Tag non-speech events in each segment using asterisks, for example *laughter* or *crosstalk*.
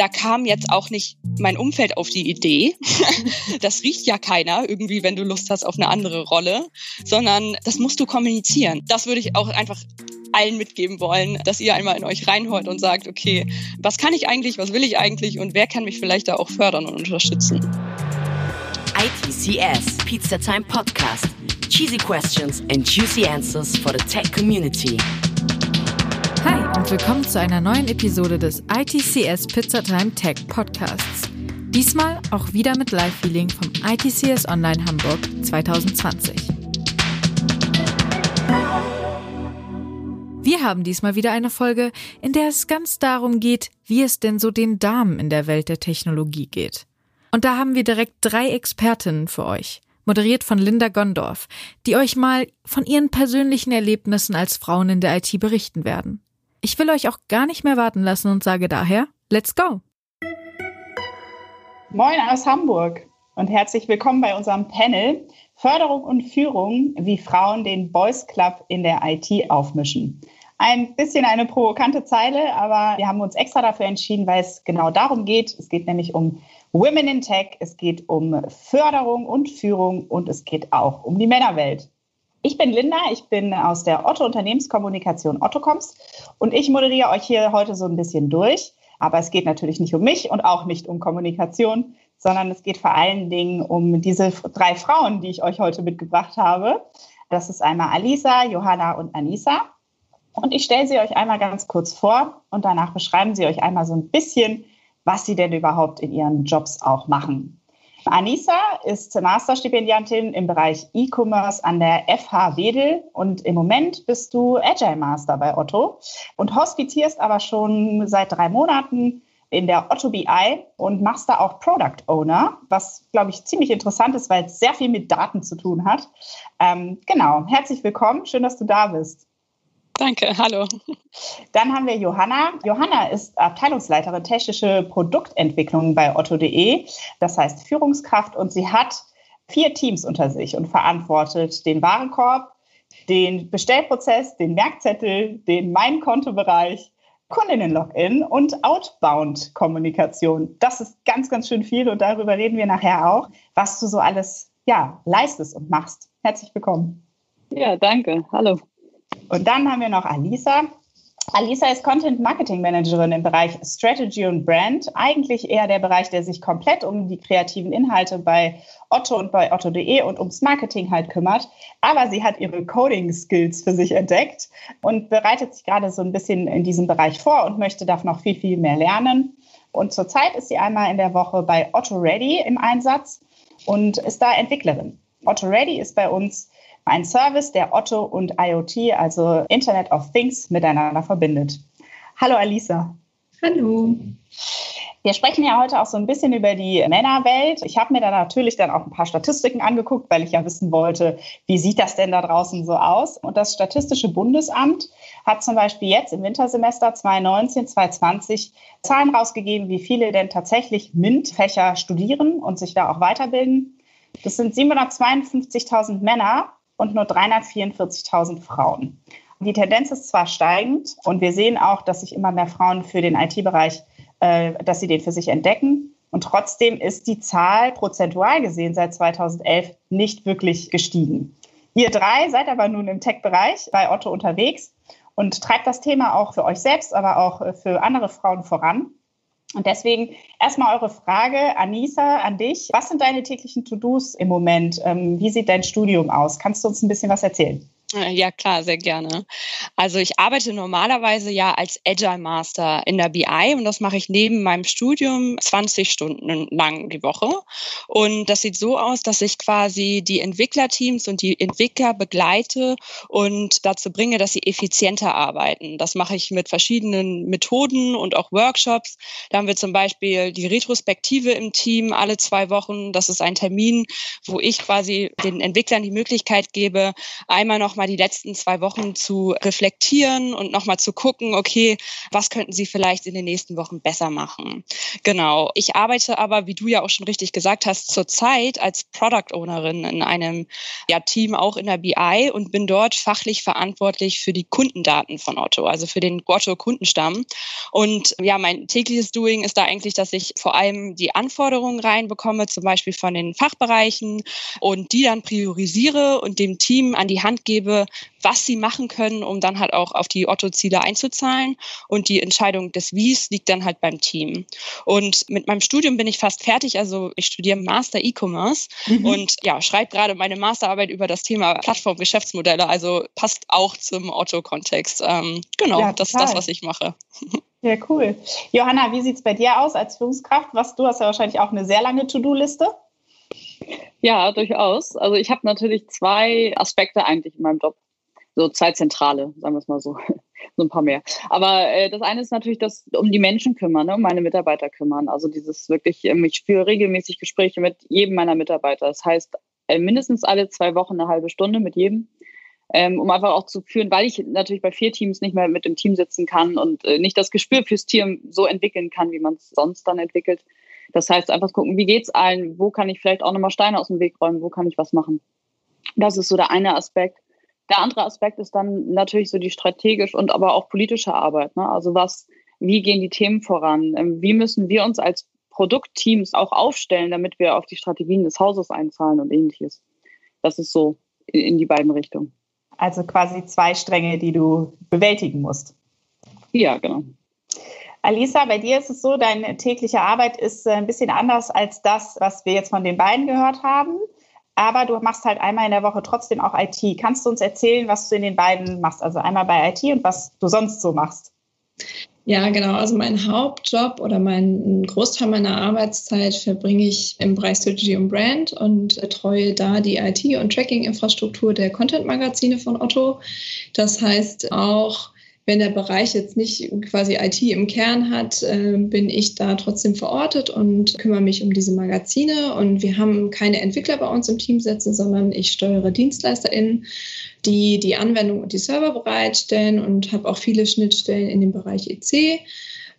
da kam jetzt auch nicht mein Umfeld auf die Idee. *laughs* das riecht ja keiner irgendwie, wenn du Lust hast auf eine andere Rolle, sondern das musst du kommunizieren. Das würde ich auch einfach allen mitgeben wollen, dass ihr einmal in euch reinhört und sagt, okay, was kann ich eigentlich, was will ich eigentlich und wer kann mich vielleicht da auch fördern und unterstützen. ITCS Pizza Time Podcast. Cheesy questions and juicy answers for the tech community. Und willkommen zu einer neuen Episode des ITCS Pizzatime Tech Podcasts. Diesmal auch wieder mit Live-Feeling vom ITCS Online Hamburg 2020. Wir haben diesmal wieder eine Folge, in der es ganz darum geht, wie es denn so den Damen in der Welt der Technologie geht. Und da haben wir direkt drei Expertinnen für euch, moderiert von Linda Gondorf, die euch mal von ihren persönlichen Erlebnissen als Frauen in der IT berichten werden. Ich will euch auch gar nicht mehr warten lassen und sage daher, let's go! Moin aus Hamburg und herzlich willkommen bei unserem Panel Förderung und Führung, wie Frauen den Boys Club in der IT aufmischen. Ein bisschen eine provokante Zeile, aber wir haben uns extra dafür entschieden, weil es genau darum geht. Es geht nämlich um Women in Tech, es geht um Förderung und Führung und es geht auch um die Männerwelt. Ich bin Linda, ich bin aus der Otto Unternehmenskommunikation Ottocoms und ich moderiere euch hier heute so ein bisschen durch. Aber es geht natürlich nicht um mich und auch nicht um Kommunikation, sondern es geht vor allen Dingen um diese drei Frauen, die ich euch heute mitgebracht habe. Das ist einmal Alisa, Johanna und Anisa. Und ich stelle sie euch einmal ganz kurz vor und danach beschreiben sie euch einmal so ein bisschen, was sie denn überhaupt in ihren Jobs auch machen. Anissa ist Masterstipendiantin im Bereich E-Commerce an der FH Wedel und im Moment bist du Agile Master bei Otto und hospitierst aber schon seit drei Monaten in der Otto BI und machst da auch Product Owner, was, glaube ich, ziemlich interessant ist, weil es sehr viel mit Daten zu tun hat. Ähm, genau, herzlich willkommen, schön, dass du da bist. Danke, hallo. Dann haben wir Johanna. Johanna ist Abteilungsleiterin technische Produktentwicklung bei otto.de, das heißt Führungskraft und sie hat vier Teams unter sich und verantwortet den Warenkorb, den Bestellprozess, den Merkzettel, den Mein-Kontobereich, Kundinnen-Login und Outbound-Kommunikation. Das ist ganz, ganz schön viel und darüber reden wir nachher auch, was du so alles ja, leistest und machst. Herzlich willkommen. Ja, danke. Hallo. Und dann haben wir noch Alisa. Alisa ist Content Marketing Managerin im Bereich Strategy und Brand. Eigentlich eher der Bereich, der sich komplett um die kreativen Inhalte bei Otto und bei Otto.de und ums Marketing halt kümmert. Aber sie hat ihre Coding-Skills für sich entdeckt und bereitet sich gerade so ein bisschen in diesem Bereich vor und möchte da noch viel, viel mehr lernen. Und zurzeit ist sie einmal in der Woche bei Otto Ready im Einsatz und ist da Entwicklerin. Otto Ready ist bei uns ein Service, der Otto und IoT, also Internet of Things, miteinander verbindet. Hallo Alisa. Hallo. Wir sprechen ja heute auch so ein bisschen über die Männerwelt. Ich habe mir da natürlich dann auch ein paar Statistiken angeguckt, weil ich ja wissen wollte, wie sieht das denn da draußen so aus? Und das Statistische Bundesamt hat zum Beispiel jetzt im Wintersemester 2019, 2020 Zahlen rausgegeben, wie viele denn tatsächlich MINT-Fächer studieren und sich da auch weiterbilden. Das sind 752.000 Männer und nur 344.000 Frauen. Die Tendenz ist zwar steigend und wir sehen auch, dass sich immer mehr Frauen für den IT-Bereich, äh, dass sie den für sich entdecken. Und trotzdem ist die Zahl prozentual gesehen seit 2011 nicht wirklich gestiegen. Ihr drei seid aber nun im Tech-Bereich bei Otto unterwegs und treibt das Thema auch für euch selbst, aber auch äh, für andere Frauen voran. Und deswegen erstmal eure Frage, Anisa, an dich. Was sind deine täglichen To-Dos im Moment? Ähm, wie sieht dein Studium aus? Kannst du uns ein bisschen was erzählen? Äh, ja, klar, sehr gerne. Also ich arbeite normalerweise ja als Agile Master in der BI und das mache ich neben meinem Studium 20 Stunden lang die Woche. Und das sieht so aus, dass ich quasi die Entwicklerteams und die Entwickler begleite und dazu bringe, dass sie effizienter arbeiten. Das mache ich mit verschiedenen Methoden und auch Workshops. Da haben wir zum Beispiel die Retrospektive im Team alle zwei Wochen. Das ist ein Termin, wo ich quasi den Entwicklern die Möglichkeit gebe, einmal noch nochmal die letzten zwei Wochen zu reflektieren und nochmal zu gucken, okay, was könnten Sie vielleicht in den nächsten Wochen besser machen? Genau. Ich arbeite aber, wie du ja auch schon richtig gesagt hast, zurzeit als Product Ownerin in einem ja, Team auch in der BI und bin dort fachlich verantwortlich für die Kundendaten von Otto, also für den Otto-Kundenstamm. Und ja, mein tägliches Doing ist da eigentlich, dass ich vor allem die Anforderungen reinbekomme, zum Beispiel von den Fachbereichen und die dann priorisiere und dem Team an die Hand gebe, was sie machen können, um dann halt auch auf die Otto-Ziele einzuzahlen. Und die Entscheidung des Wies liegt dann halt beim Team. Und mit meinem Studium bin ich fast fertig. Also ich studiere Master E-Commerce mhm. und ja, schreibe gerade meine Masterarbeit über das Thema Plattform-Geschäftsmodelle. Also passt auch zum Otto-Kontext. Ähm, genau, ja, das ist das, was ich mache. *laughs* Ja, cool. Johanna, wie sieht es bei dir aus als Führungskraft? Was, du hast ja wahrscheinlich auch eine sehr lange To-Do-Liste. Ja, durchaus. Also ich habe natürlich zwei Aspekte eigentlich in meinem Job. So zwei zentrale, sagen wir es mal so. *laughs* so ein paar mehr. Aber äh, das eine ist natürlich das um die Menschen kümmern, ne, um meine Mitarbeiter kümmern. Also dieses wirklich, ähm, ich führe regelmäßig Gespräche mit jedem meiner Mitarbeiter. Das heißt, äh, mindestens alle zwei Wochen eine halbe Stunde mit jedem. Ähm, um einfach auch zu führen, weil ich natürlich bei vier Teams nicht mehr mit dem Team sitzen kann und äh, nicht das Gespür fürs Team so entwickeln kann, wie man es sonst dann entwickelt. Das heißt, einfach gucken, wie geht's allen? Wo kann ich vielleicht auch nochmal Steine aus dem Weg räumen? Wo kann ich was machen? Das ist so der eine Aspekt. Der andere Aspekt ist dann natürlich so die strategisch und aber auch politische Arbeit. Ne? Also was, wie gehen die Themen voran? Ähm, wie müssen wir uns als Produktteams auch aufstellen, damit wir auf die Strategien des Hauses einzahlen und ähnliches? Das ist so in die beiden Richtungen. Also quasi zwei Stränge, die du bewältigen musst. Ja, genau. Alisa, bei dir ist es so, deine tägliche Arbeit ist äh, ein bisschen anders als das, was wir jetzt von den beiden gehört haben. Aber du machst halt einmal in der Woche trotzdem auch IT. Kannst du uns erzählen, was du in den beiden machst? Also einmal bei IT und was du sonst so machst? Ja, genau. Also mein Hauptjob oder mein Großteil meiner Arbeitszeit verbringe ich im Bereich Strategy und Brand und betreue da die IT- und Tracking-Infrastruktur der Content-Magazine von Otto. Das heißt auch wenn der Bereich jetzt nicht quasi IT im Kern hat, äh, bin ich da trotzdem verortet und kümmere mich um diese Magazine. Und wir haben keine Entwickler bei uns im Team sitzen, sondern ich steuere DienstleisterInnen, die die Anwendung und die Server bereitstellen und habe auch viele Schnittstellen in dem Bereich EC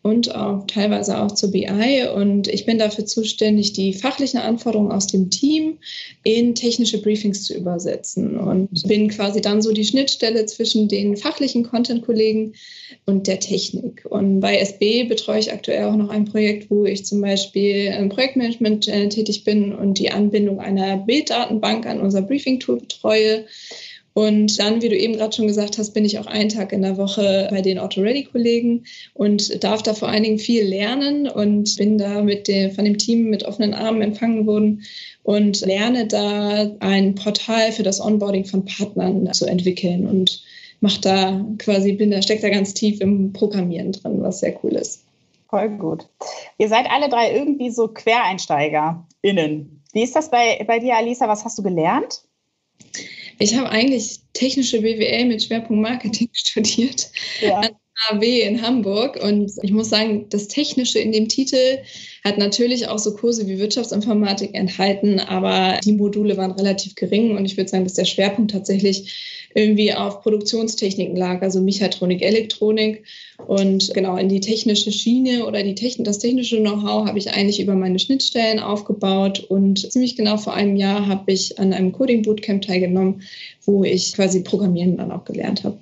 und auch teilweise auch zur BI. Und ich bin dafür zuständig, die fachlichen Anforderungen aus dem Team in technische Briefings zu übersetzen und bin quasi dann so die Schnittstelle zwischen den fachlichen Content-Kollegen und der Technik. Und bei SB betreue ich aktuell auch noch ein Projekt, wo ich zum Beispiel im Projektmanagement äh, tätig bin und die Anbindung einer Bilddatenbank an unser Briefing-Tool betreue. Und dann, wie du eben gerade schon gesagt hast, bin ich auch einen Tag in der Woche bei den Auto-Ready-Kollegen und darf da vor allen Dingen viel lernen und bin da mit dem, von dem Team mit offenen Armen empfangen worden und lerne da ein Portal für das Onboarding von Partnern zu entwickeln und mache da quasi, bin da, steckt da ganz tief im Programmieren drin, was sehr cool ist. Voll gut. Ihr seid alle drei irgendwie so QuereinsteigerInnen. Wie ist das bei, bei dir, Alisa? Was hast du gelernt? Ich habe eigentlich technische BWL mit Schwerpunkt Marketing *laughs* studiert ja. an AW in Hamburg und ich muss sagen, das Technische in dem Titel hat natürlich auch so Kurse wie Wirtschaftsinformatik enthalten, aber die Module waren relativ gering und ich würde sagen, dass der Schwerpunkt tatsächlich irgendwie auf Produktionstechniken lag, also Mechatronik, Elektronik. Und genau in die technische Schiene oder die Techn das technische Know-how habe ich eigentlich über meine Schnittstellen aufgebaut. Und ziemlich genau vor einem Jahr habe ich an einem Coding Bootcamp teilgenommen, wo ich quasi Programmieren dann auch gelernt habe.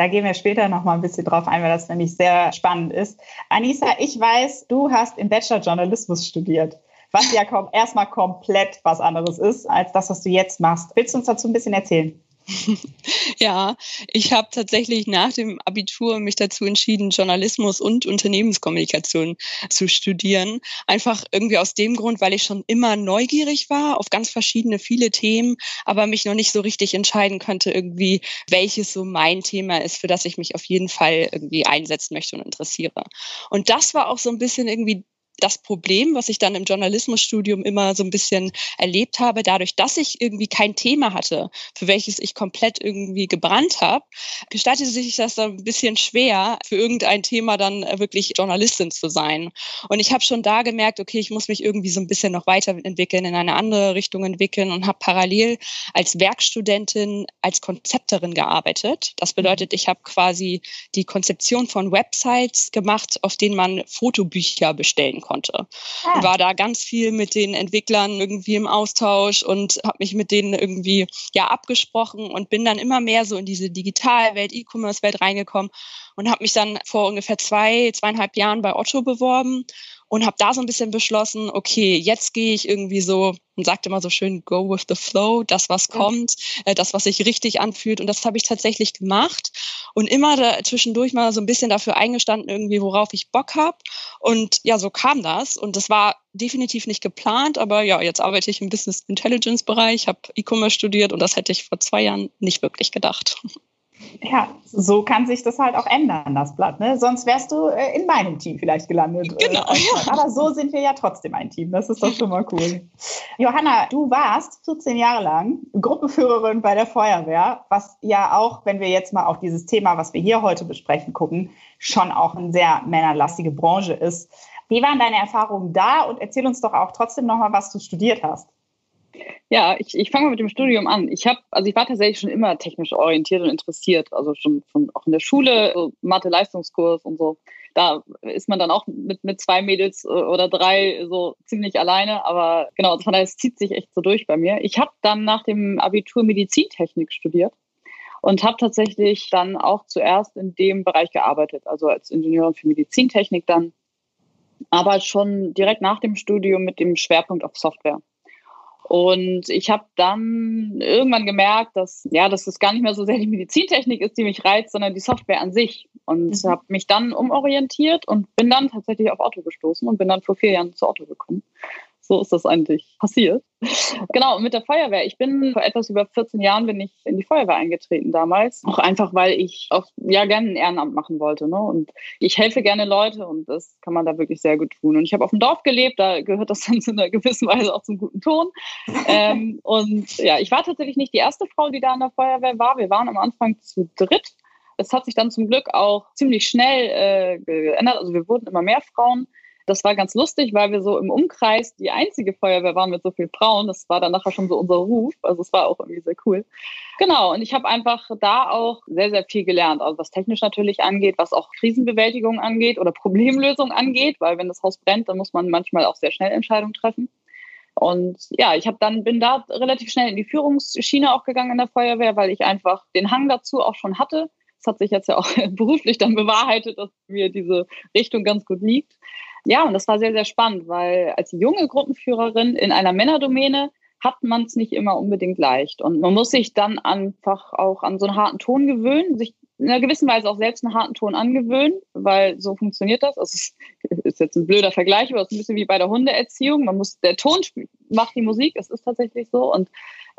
Da gehen wir später noch mal ein bisschen drauf ein, weil das nämlich sehr spannend ist. Anissa, ich weiß, du hast im Bachelor Journalismus studiert, was ja erstmal komplett was anderes ist als das, was du jetzt machst. Willst du uns dazu ein bisschen erzählen? *laughs* Ja, ich habe tatsächlich nach dem Abitur mich dazu entschieden, Journalismus und Unternehmenskommunikation zu studieren. Einfach irgendwie aus dem Grund, weil ich schon immer neugierig war auf ganz verschiedene, viele Themen, aber mich noch nicht so richtig entscheiden konnte, irgendwie, welches so mein Thema ist, für das ich mich auf jeden Fall irgendwie einsetzen möchte und interessiere. Und das war auch so ein bisschen irgendwie das Problem, was ich dann im Journalismusstudium immer so ein bisschen erlebt habe, dadurch, dass ich irgendwie kein Thema hatte, für welches ich komplett irgendwie gebrannt habe, gestaltete sich das dann ein bisschen schwer, für irgendein Thema dann wirklich Journalistin zu sein. Und ich habe schon da gemerkt, okay, ich muss mich irgendwie so ein bisschen noch weiterentwickeln, in eine andere Richtung entwickeln und habe parallel als Werkstudentin als Konzepterin gearbeitet. Das bedeutet, ich habe quasi die Konzeption von Websites gemacht, auf denen man Fotobücher bestellen konnte. Ah. War da ganz viel mit den Entwicklern irgendwie im Austausch und habe mich mit denen irgendwie ja abgesprochen und bin dann immer mehr so in diese Digitalwelt, E-Commerce-Welt reingekommen und habe mich dann vor ungefähr zwei, zweieinhalb Jahren bei Otto beworben und habe da so ein bisschen beschlossen, okay, jetzt gehe ich irgendwie so und sagt immer so schön, go with the flow, das, was kommt, äh, das, was sich richtig anfühlt. Und das habe ich tatsächlich gemacht und immer da zwischendurch mal so ein bisschen dafür eingestanden, irgendwie, worauf ich Bock habe. Und ja, so kam das. Und das war definitiv nicht geplant, aber ja, jetzt arbeite ich im Business Intelligence Bereich, habe E-Commerce studiert und das hätte ich vor zwei Jahren nicht wirklich gedacht. *laughs* Ja, so kann sich das halt auch ändern, das Blatt. Ne? Sonst wärst du äh, in meinem Team vielleicht gelandet. Äh, genau. Äh, aber so sind wir ja trotzdem ein Team. Das ist doch schon mal cool. Johanna, du warst 14 Jahre lang Gruppenführerin bei der Feuerwehr, was ja auch, wenn wir jetzt mal auf dieses Thema, was wir hier heute besprechen, gucken, schon auch eine sehr männerlastige Branche ist. Wie waren deine Erfahrungen da? Und erzähl uns doch auch trotzdem nochmal, was du studiert hast. Ja, ich, ich fange mal mit dem Studium an. Ich habe, also ich war tatsächlich schon immer technisch orientiert und interessiert, also schon, schon auch in der Schule, so Mathe-Leistungskurs und so. Da ist man dann auch mit, mit zwei Mädels äh, oder drei so ziemlich alleine, aber genau, von daher es zieht sich echt so durch bei mir. Ich habe dann nach dem Abitur Medizintechnik studiert und habe tatsächlich dann auch zuerst in dem Bereich gearbeitet, also als Ingenieurin für Medizintechnik dann, aber schon direkt nach dem Studium mit dem Schwerpunkt auf Software. Und ich habe dann irgendwann gemerkt, dass ja, dass es gar nicht mehr so sehr die Medizintechnik ist, die mich reizt, sondern die Software an sich. Und mhm. habe mich dann umorientiert und bin dann tatsächlich auf Auto gestoßen und bin dann vor vier Jahren zu Auto gekommen so ist das eigentlich passiert. Genau, mit der Feuerwehr. Ich bin vor etwas über 14 Jahren bin ich in die Feuerwehr eingetreten damals. Auch einfach, weil ich auch ja gerne ein Ehrenamt machen wollte. Ne? Und ich helfe gerne Leute und das kann man da wirklich sehr gut tun. Und ich habe auf dem Dorf gelebt, da gehört das *laughs* dann zu einer gewissen Weise auch zum guten Ton. ähm, und ja, ich war tatsächlich nicht die erste Frau, die da in der Feuerwehr war. Wir waren am Anfang zu dritt. Es hat sich dann zum Glück auch ziemlich schnell äh, geändert. Also wir wurden immer mehr Frauen. Das war ganz lustig, weil wir so im Umkreis die einzige Feuerwehr waren mit so vielen Frauen. Das war dann nachher schon so unser Ruf. Also es war auch irgendwie sehr cool. Genau, und ich habe einfach da auch sehr, sehr viel gelernt. Also was technisch natürlich angeht, was auch Krisenbewältigung angeht oder Problemlösung angeht, weil wenn das Haus brennt, dann muss man manchmal auch sehr schnell Entscheidungen treffen. Und ja, ich habe dann bin da relativ schnell in die Führungsschiene auch gegangen in der Feuerwehr, weil ich einfach den Hang dazu auch schon hatte. Es hat sich jetzt ja auch *laughs* beruflich dann bewahrheitet, dass mir diese Richtung ganz gut liegt. Ja, und das war sehr, sehr spannend, weil als junge Gruppenführerin in einer Männerdomäne hat man es nicht immer unbedingt leicht. Und man muss sich dann einfach auch an so einen harten Ton gewöhnen, sich in einer gewissen Weise auch selbst einen harten Ton angewöhnen, weil so funktioniert das. Also es *laughs* ist jetzt ein blöder Vergleich, aber es ist ein bisschen wie bei der Hundeerziehung. Man muss, der Ton macht die Musik, es ist tatsächlich so. Und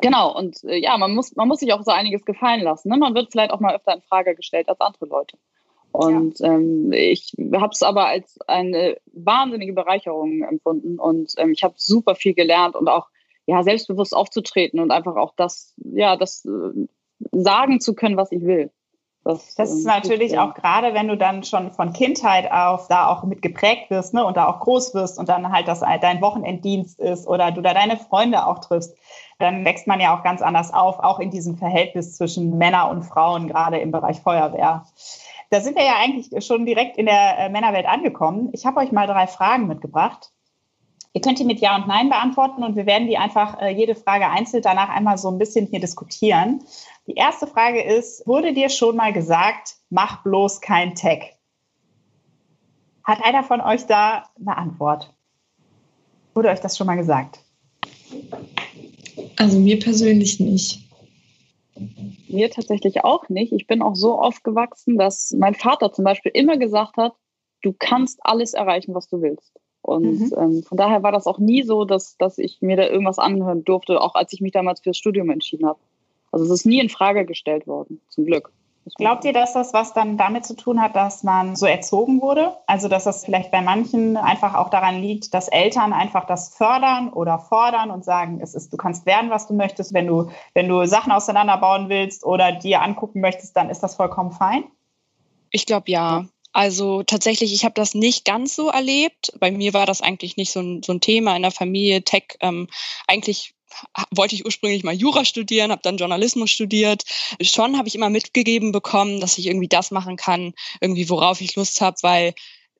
genau, und äh, ja, man muss, man muss sich auch so einiges gefallen lassen. Ne? Man wird vielleicht auch mal öfter in Frage gestellt als andere Leute. Und ja. ähm, ich habe es aber als eine wahnsinnige Bereicherung empfunden und ähm, ich habe super viel gelernt und auch ja selbstbewusst aufzutreten und einfach auch das ja das äh, sagen zu können, was ich will. Das, das ist ähm, natürlich auch gerade, wenn du dann schon von Kindheit auf da auch mit geprägt wirst ne, und da auch groß wirst und dann halt das dein Wochenenddienst ist oder du da deine Freunde auch triffst, dann wächst man ja auch ganz anders auf, auch in diesem Verhältnis zwischen Männer und Frauen, gerade im Bereich Feuerwehr. Da sind wir ja eigentlich schon direkt in der äh, Männerwelt angekommen. Ich habe euch mal drei Fragen mitgebracht. Ihr könnt die mit Ja und Nein beantworten und wir werden die einfach äh, jede Frage einzeln danach einmal so ein bisschen hier diskutieren. Die erste Frage ist, wurde dir schon mal gesagt, mach bloß kein Tag? Hat einer von euch da eine Antwort? Wurde euch das schon mal gesagt? Also mir persönlich nicht. Mir tatsächlich auch nicht. Ich bin auch so aufgewachsen, dass mein Vater zum Beispiel immer gesagt hat, du kannst alles erreichen, was du willst. Und mhm. ähm, von daher war das auch nie so, dass, dass ich mir da irgendwas anhören durfte, auch als ich mich damals fürs Studium entschieden habe. Also es ist nie in Frage gestellt worden, zum Glück. Glaubt ihr, dass das was dann damit zu tun hat, dass man so erzogen wurde? Also, dass das vielleicht bei manchen einfach auch daran liegt, dass Eltern einfach das fördern oder fordern und sagen, es ist, du kannst werden, was du möchtest. Wenn du, wenn du Sachen auseinanderbauen willst oder dir angucken möchtest, dann ist das vollkommen fein? Ich glaube ja. Also tatsächlich, ich habe das nicht ganz so erlebt. Bei mir war das eigentlich nicht so ein, so ein Thema in der Familie. Tech ähm, eigentlich wollte ich ursprünglich mal Jura studieren, habe dann Journalismus studiert. Schon habe ich immer mitgegeben bekommen, dass ich irgendwie das machen kann, irgendwie worauf ich Lust habe, weil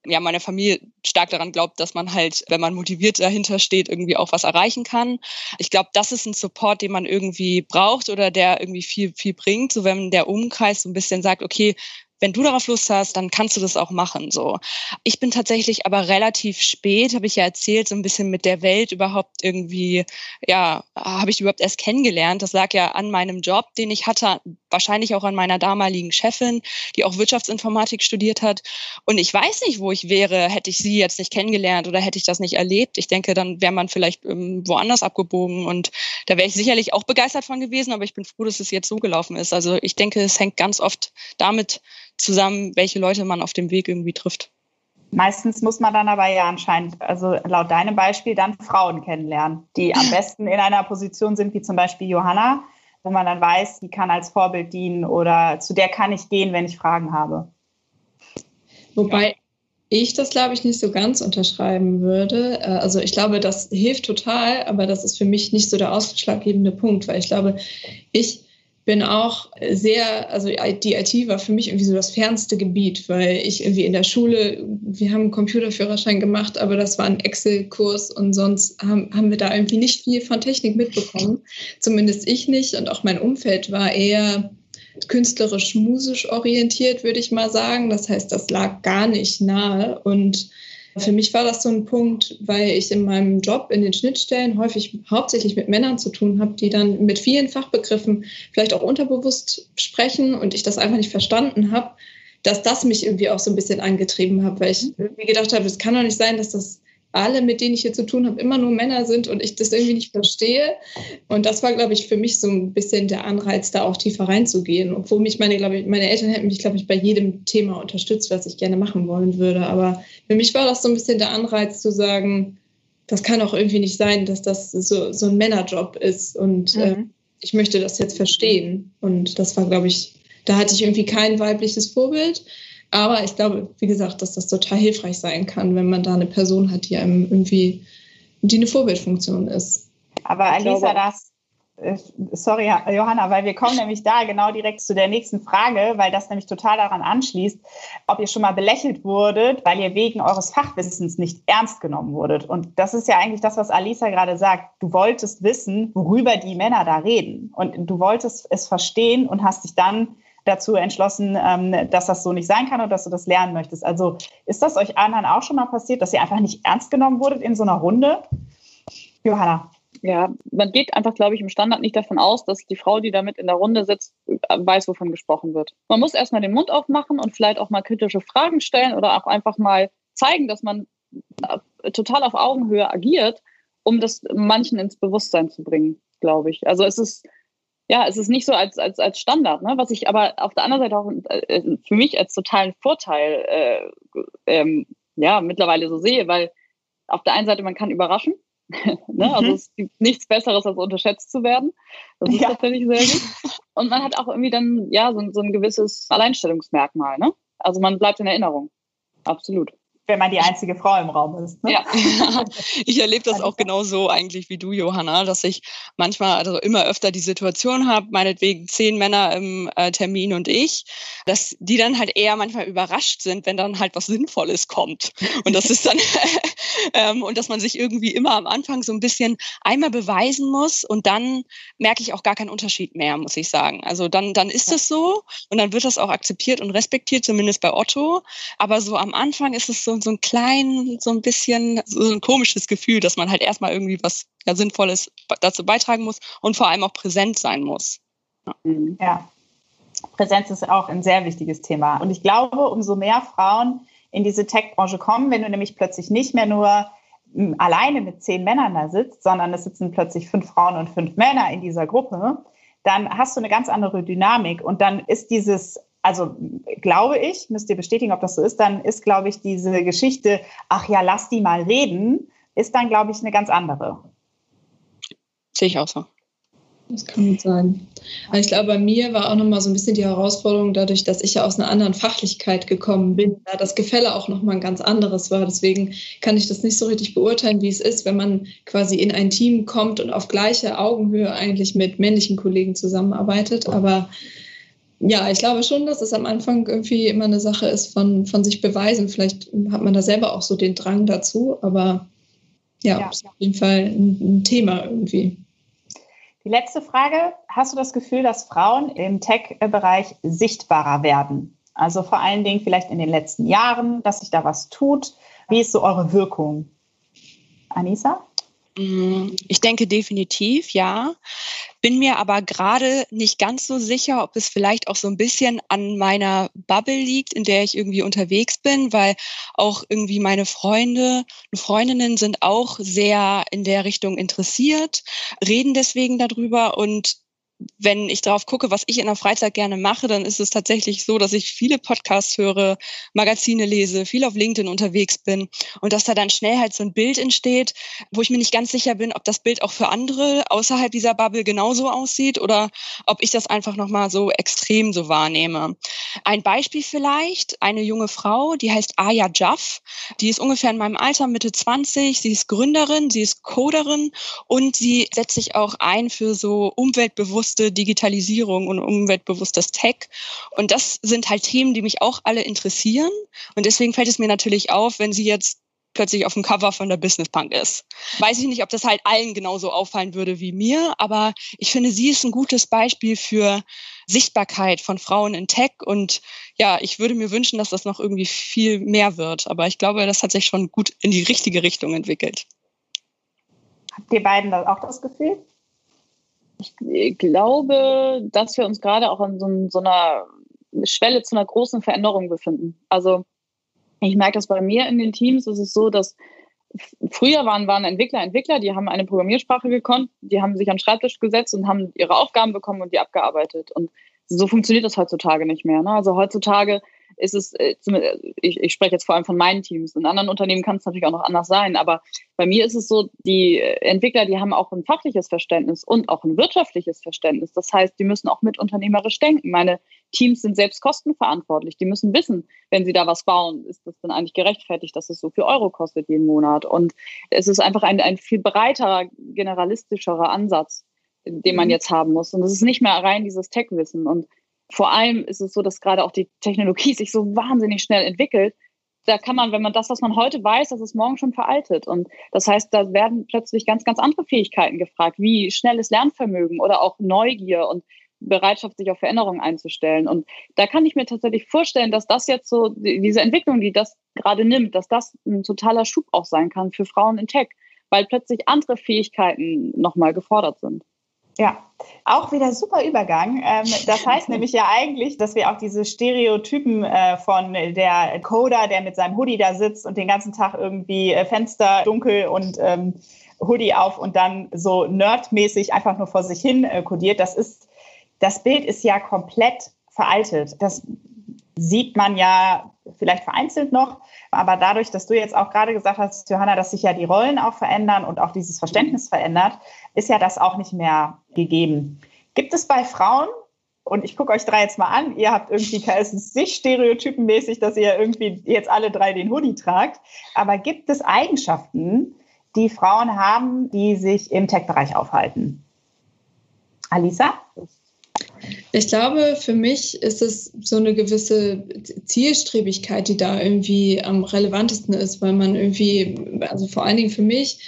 ja meine Familie stark daran glaubt, dass man halt, wenn man motiviert dahinter steht, irgendwie auch was erreichen kann. Ich glaube, das ist ein Support, den man irgendwie braucht oder der irgendwie viel viel bringt, so wenn der Umkreis so ein bisschen sagt, okay, wenn du darauf Lust hast, dann kannst du das auch machen. So. Ich bin tatsächlich aber relativ spät, habe ich ja erzählt, so ein bisschen mit der Welt überhaupt irgendwie, ja, habe ich überhaupt erst kennengelernt. Das lag ja an meinem Job, den ich hatte, wahrscheinlich auch an meiner damaligen Chefin, die auch Wirtschaftsinformatik studiert hat. Und ich weiß nicht, wo ich wäre, hätte ich sie jetzt nicht kennengelernt oder hätte ich das nicht erlebt. Ich denke, dann wäre man vielleicht ähm, woanders abgebogen und da wäre ich sicherlich auch begeistert von gewesen, aber ich bin froh, dass es jetzt so gelaufen ist. Also ich denke, es hängt ganz oft damit zusammen, welche Leute man auf dem Weg irgendwie trifft. Meistens muss man dann aber ja anscheinend, also laut deinem Beispiel, dann Frauen kennenlernen, die am *laughs* besten in einer Position sind, wie zum Beispiel Johanna, wo man dann weiß, die kann als Vorbild dienen oder zu der kann ich gehen, wenn ich Fragen habe. Wobei ich das, glaube ich, nicht so ganz unterschreiben würde. Äh, also ich glaube, das hilft total, aber das ist für mich nicht so der ausschlaggebende Punkt, weil ich glaube, ich bin auch sehr, also die IT war für mich irgendwie so das fernste Gebiet, weil ich irgendwie in der Schule, wir haben einen Computerführerschein gemacht, aber das war ein Excel-Kurs und sonst haben, haben wir da irgendwie nicht viel von Technik mitbekommen. Zumindest ich nicht und auch mein Umfeld war eher künstlerisch-musisch orientiert, würde ich mal sagen. Das heißt, das lag gar nicht nahe und für mich war das so ein Punkt, weil ich in meinem Job in den Schnittstellen häufig hauptsächlich mit Männern zu tun habe, die dann mit vielen Fachbegriffen vielleicht auch unterbewusst sprechen und ich das einfach nicht verstanden habe, dass das mich irgendwie auch so ein bisschen angetrieben hat, weil ich irgendwie gedacht habe, es kann doch nicht sein, dass das alle, mit denen ich hier zu tun habe, immer nur Männer sind und ich das irgendwie nicht verstehe. Und das war, glaube ich, für mich so ein bisschen der Anreiz, da auch tiefer reinzugehen. Obwohl mich meine, glaube ich, meine Eltern hätten mich, glaube ich, bei jedem Thema unterstützt, was ich gerne machen wollen würde. Aber für mich war das so ein bisschen der Anreiz zu sagen, das kann auch irgendwie nicht sein, dass das so, so ein Männerjob ist. Und äh, mhm. äh, ich möchte das jetzt verstehen. Und das war, glaube ich, da hatte ich irgendwie kein weibliches Vorbild. Aber ich glaube, wie gesagt, dass das total hilfreich sein kann, wenn man da eine Person hat, die einem irgendwie, die eine Vorbildfunktion ist. Aber Alisa, das, äh, sorry, Johanna, weil wir kommen nämlich da genau direkt zu der nächsten Frage, weil das nämlich total daran anschließt, ob ihr schon mal belächelt wurdet, weil ihr wegen eures Fachwissens nicht ernst genommen wurdet. Und das ist ja eigentlich das, was Alisa gerade sagt. Du wolltest wissen, worüber die Männer da reden. Und du wolltest es verstehen und hast dich dann dazu entschlossen, ähm, dass das so nicht sein kann und dass du das lernen möchtest. Also ist das euch anderen auch schon mal passiert, dass ihr einfach nicht ernst genommen wurdet in so einer Runde? Johanna. Ja, man geht einfach, glaube ich, im Standard nicht davon aus, dass die Frau, die damit in der Runde sitzt, weiß, wovon gesprochen wird. Man muss erstmal den Mund aufmachen und vielleicht auch mal kritische Fragen stellen oder auch einfach mal zeigen, dass man äh, total auf Augenhöhe agiert, um das manchen ins Bewusstsein zu bringen, glaube ich. Also es ist ja, es ist nicht so als, als, als Standard, ne? was ich aber auf der anderen Seite auch äh, für mich als totalen Vorteil äh, ähm, ja, mittlerweile so sehe, weil auf der einen Seite man kann überraschen, *laughs* ne? also mhm. es gibt nichts Besseres, als unterschätzt zu werden. Das ist ja. tatsächlich sehr gut. *laughs* Und man hat auch irgendwie dann ja so, so ein gewisses Alleinstellungsmerkmal. Ne? Also man bleibt in Erinnerung. Absolut wenn man die einzige Frau im Raum ist. Ne? Ja, *laughs* ich erlebe das auch genau so eigentlich wie du, Johanna, dass ich manchmal, also immer öfter die Situation habe, meinetwegen zehn Männer im äh, Termin und ich, dass die dann halt eher manchmal überrascht sind, wenn dann halt was Sinnvolles kommt. Und das ist dann, *laughs* ähm, und dass man sich irgendwie immer am Anfang so ein bisschen einmal beweisen muss und dann merke ich auch gar keinen Unterschied mehr, muss ich sagen. Also dann, dann ist es so und dann wird das auch akzeptiert und respektiert, zumindest bei Otto. Aber so am Anfang ist es so, so ein klein, so ein bisschen, so ein komisches Gefühl, dass man halt erstmal irgendwie was ja, Sinnvolles dazu beitragen muss und vor allem auch präsent sein muss. Ja. ja. Präsenz ist auch ein sehr wichtiges Thema. Und ich glaube, umso mehr Frauen in diese Tech-Branche kommen, wenn du nämlich plötzlich nicht mehr nur alleine mit zehn Männern da sitzt, sondern es sitzen plötzlich fünf Frauen und fünf Männer in dieser Gruppe, dann hast du eine ganz andere Dynamik und dann ist dieses also glaube ich, müsst ihr bestätigen, ob das so ist, dann ist, glaube ich, diese Geschichte, ach ja, lass die mal reden, ist dann, glaube ich, eine ganz andere. Sehe ich auch so. Das kann gut sein. Aber ich glaube, bei mir war auch nochmal so ein bisschen die Herausforderung dadurch, dass ich ja aus einer anderen Fachlichkeit gekommen bin, da das Gefälle auch nochmal ein ganz anderes war. Deswegen kann ich das nicht so richtig beurteilen, wie es ist, wenn man quasi in ein Team kommt und auf gleicher Augenhöhe eigentlich mit männlichen Kollegen zusammenarbeitet. Aber ja, ich glaube schon, dass es am Anfang irgendwie immer eine Sache ist von, von sich beweisen. Vielleicht hat man da selber auch so den Drang dazu, aber ja, ja. ist auf jeden Fall ein, ein Thema irgendwie. Die letzte Frage, hast du das Gefühl, dass Frauen im Tech-Bereich sichtbarer werden? Also vor allen Dingen vielleicht in den letzten Jahren, dass sich da was tut. Wie ist so eure Wirkung? Anissa? Mm, ich denke definitiv, ja. Bin mir aber gerade nicht ganz so sicher, ob es vielleicht auch so ein bisschen an meiner Bubble liegt, in der ich irgendwie unterwegs bin, weil auch irgendwie meine Freunde und Freundinnen sind auch sehr in der Richtung interessiert, reden deswegen darüber und wenn ich darauf gucke, was ich in der Freizeit gerne mache, dann ist es tatsächlich so, dass ich viele Podcasts höre, Magazine lese, viel auf LinkedIn unterwegs bin und dass da dann schnell halt so ein Bild entsteht, wo ich mir nicht ganz sicher bin, ob das Bild auch für andere außerhalb dieser Bubble genauso aussieht oder ob ich das einfach nochmal so extrem so wahrnehme. Ein Beispiel vielleicht, eine junge Frau, die heißt Aya Jaff, die ist ungefähr in meinem Alter, Mitte 20, sie ist Gründerin, sie ist Coderin und sie setzt sich auch ein für so umweltbewusste Digitalisierung und umweltbewusstes Tech. Und das sind halt Themen, die mich auch alle interessieren. Und deswegen fällt es mir natürlich auf, wenn sie jetzt plötzlich auf dem Cover von der Business Punk ist. Weiß ich nicht, ob das halt allen genauso auffallen würde wie mir, aber ich finde, sie ist ein gutes Beispiel für Sichtbarkeit von Frauen in Tech und ja, ich würde mir wünschen, dass das noch irgendwie viel mehr wird, aber ich glaube, das hat sich schon gut in die richtige Richtung entwickelt. Habt ihr beiden auch das Gefühl? ich glaube, dass wir uns gerade auch an so, so einer Schwelle zu einer großen Veränderung befinden. Also ich merke das bei mir in den Teams, ist es so, dass früher waren, waren Entwickler Entwickler, die haben eine Programmiersprache gekonnt, die haben sich an den Schreibtisch gesetzt und haben ihre Aufgaben bekommen und die abgearbeitet. Und so funktioniert das heutzutage nicht mehr. Ne? Also heutzutage ist es, äh, ich, ich spreche jetzt vor allem von meinen Teams. In anderen Unternehmen kann es natürlich auch noch anders sein, aber bei mir ist es so, die Entwickler, die haben auch ein fachliches Verständnis und auch ein wirtschaftliches Verständnis. Das heißt, die müssen auch mit unternehmerisch denken. Meine Teams sind selbst kostenverantwortlich. Die müssen wissen, wenn sie da was bauen, ist das dann eigentlich gerechtfertigt, dass es so viel Euro kostet jeden Monat. Und es ist einfach ein, ein viel breiterer, generalistischerer Ansatz, den man mhm. jetzt haben muss. Und es ist nicht mehr rein dieses Tech-Wissen. Und vor allem ist es so, dass gerade auch die Technologie sich so wahnsinnig schnell entwickelt. Da kann man, wenn man das, was man heute weiß, das ist morgen schon veraltet. Und das heißt, da werden plötzlich ganz, ganz andere Fähigkeiten gefragt, wie schnelles Lernvermögen oder auch Neugier und Bereitschaft, sich auf Veränderungen einzustellen. Und da kann ich mir tatsächlich vorstellen, dass das jetzt so, diese Entwicklung, die das gerade nimmt, dass das ein totaler Schub auch sein kann für Frauen in Tech, weil plötzlich andere Fähigkeiten nochmal gefordert sind. Ja, auch wieder super Übergang. Ähm, das heißt *laughs* nämlich ja eigentlich, dass wir auch diese Stereotypen äh, von der Coder, der mit seinem Hoodie da sitzt und den ganzen Tag irgendwie äh, Fenster dunkel und ähm, Hoodie auf und dann so nerdmäßig einfach nur vor sich hin äh, codiert, das ist, das Bild ist ja komplett veraltet. Das sieht man ja vielleicht vereinzelt noch, aber dadurch, dass du jetzt auch gerade gesagt hast, Johanna, dass sich ja die Rollen auch verändern und auch dieses Verständnis verändert, ist ja das auch nicht mehr gegeben. Gibt es bei Frauen, und ich gucke euch drei jetzt mal an, ihr habt irgendwie, *laughs* es ist nicht stereotypenmäßig, dass ihr irgendwie jetzt alle drei den Hoodie tragt, aber gibt es Eigenschaften, die Frauen haben, die sich im Tech-Bereich aufhalten? Alisa? Ich glaube, für mich ist es so eine gewisse Zielstrebigkeit, die da irgendwie am relevantesten ist, weil man irgendwie, also vor allen Dingen für mich,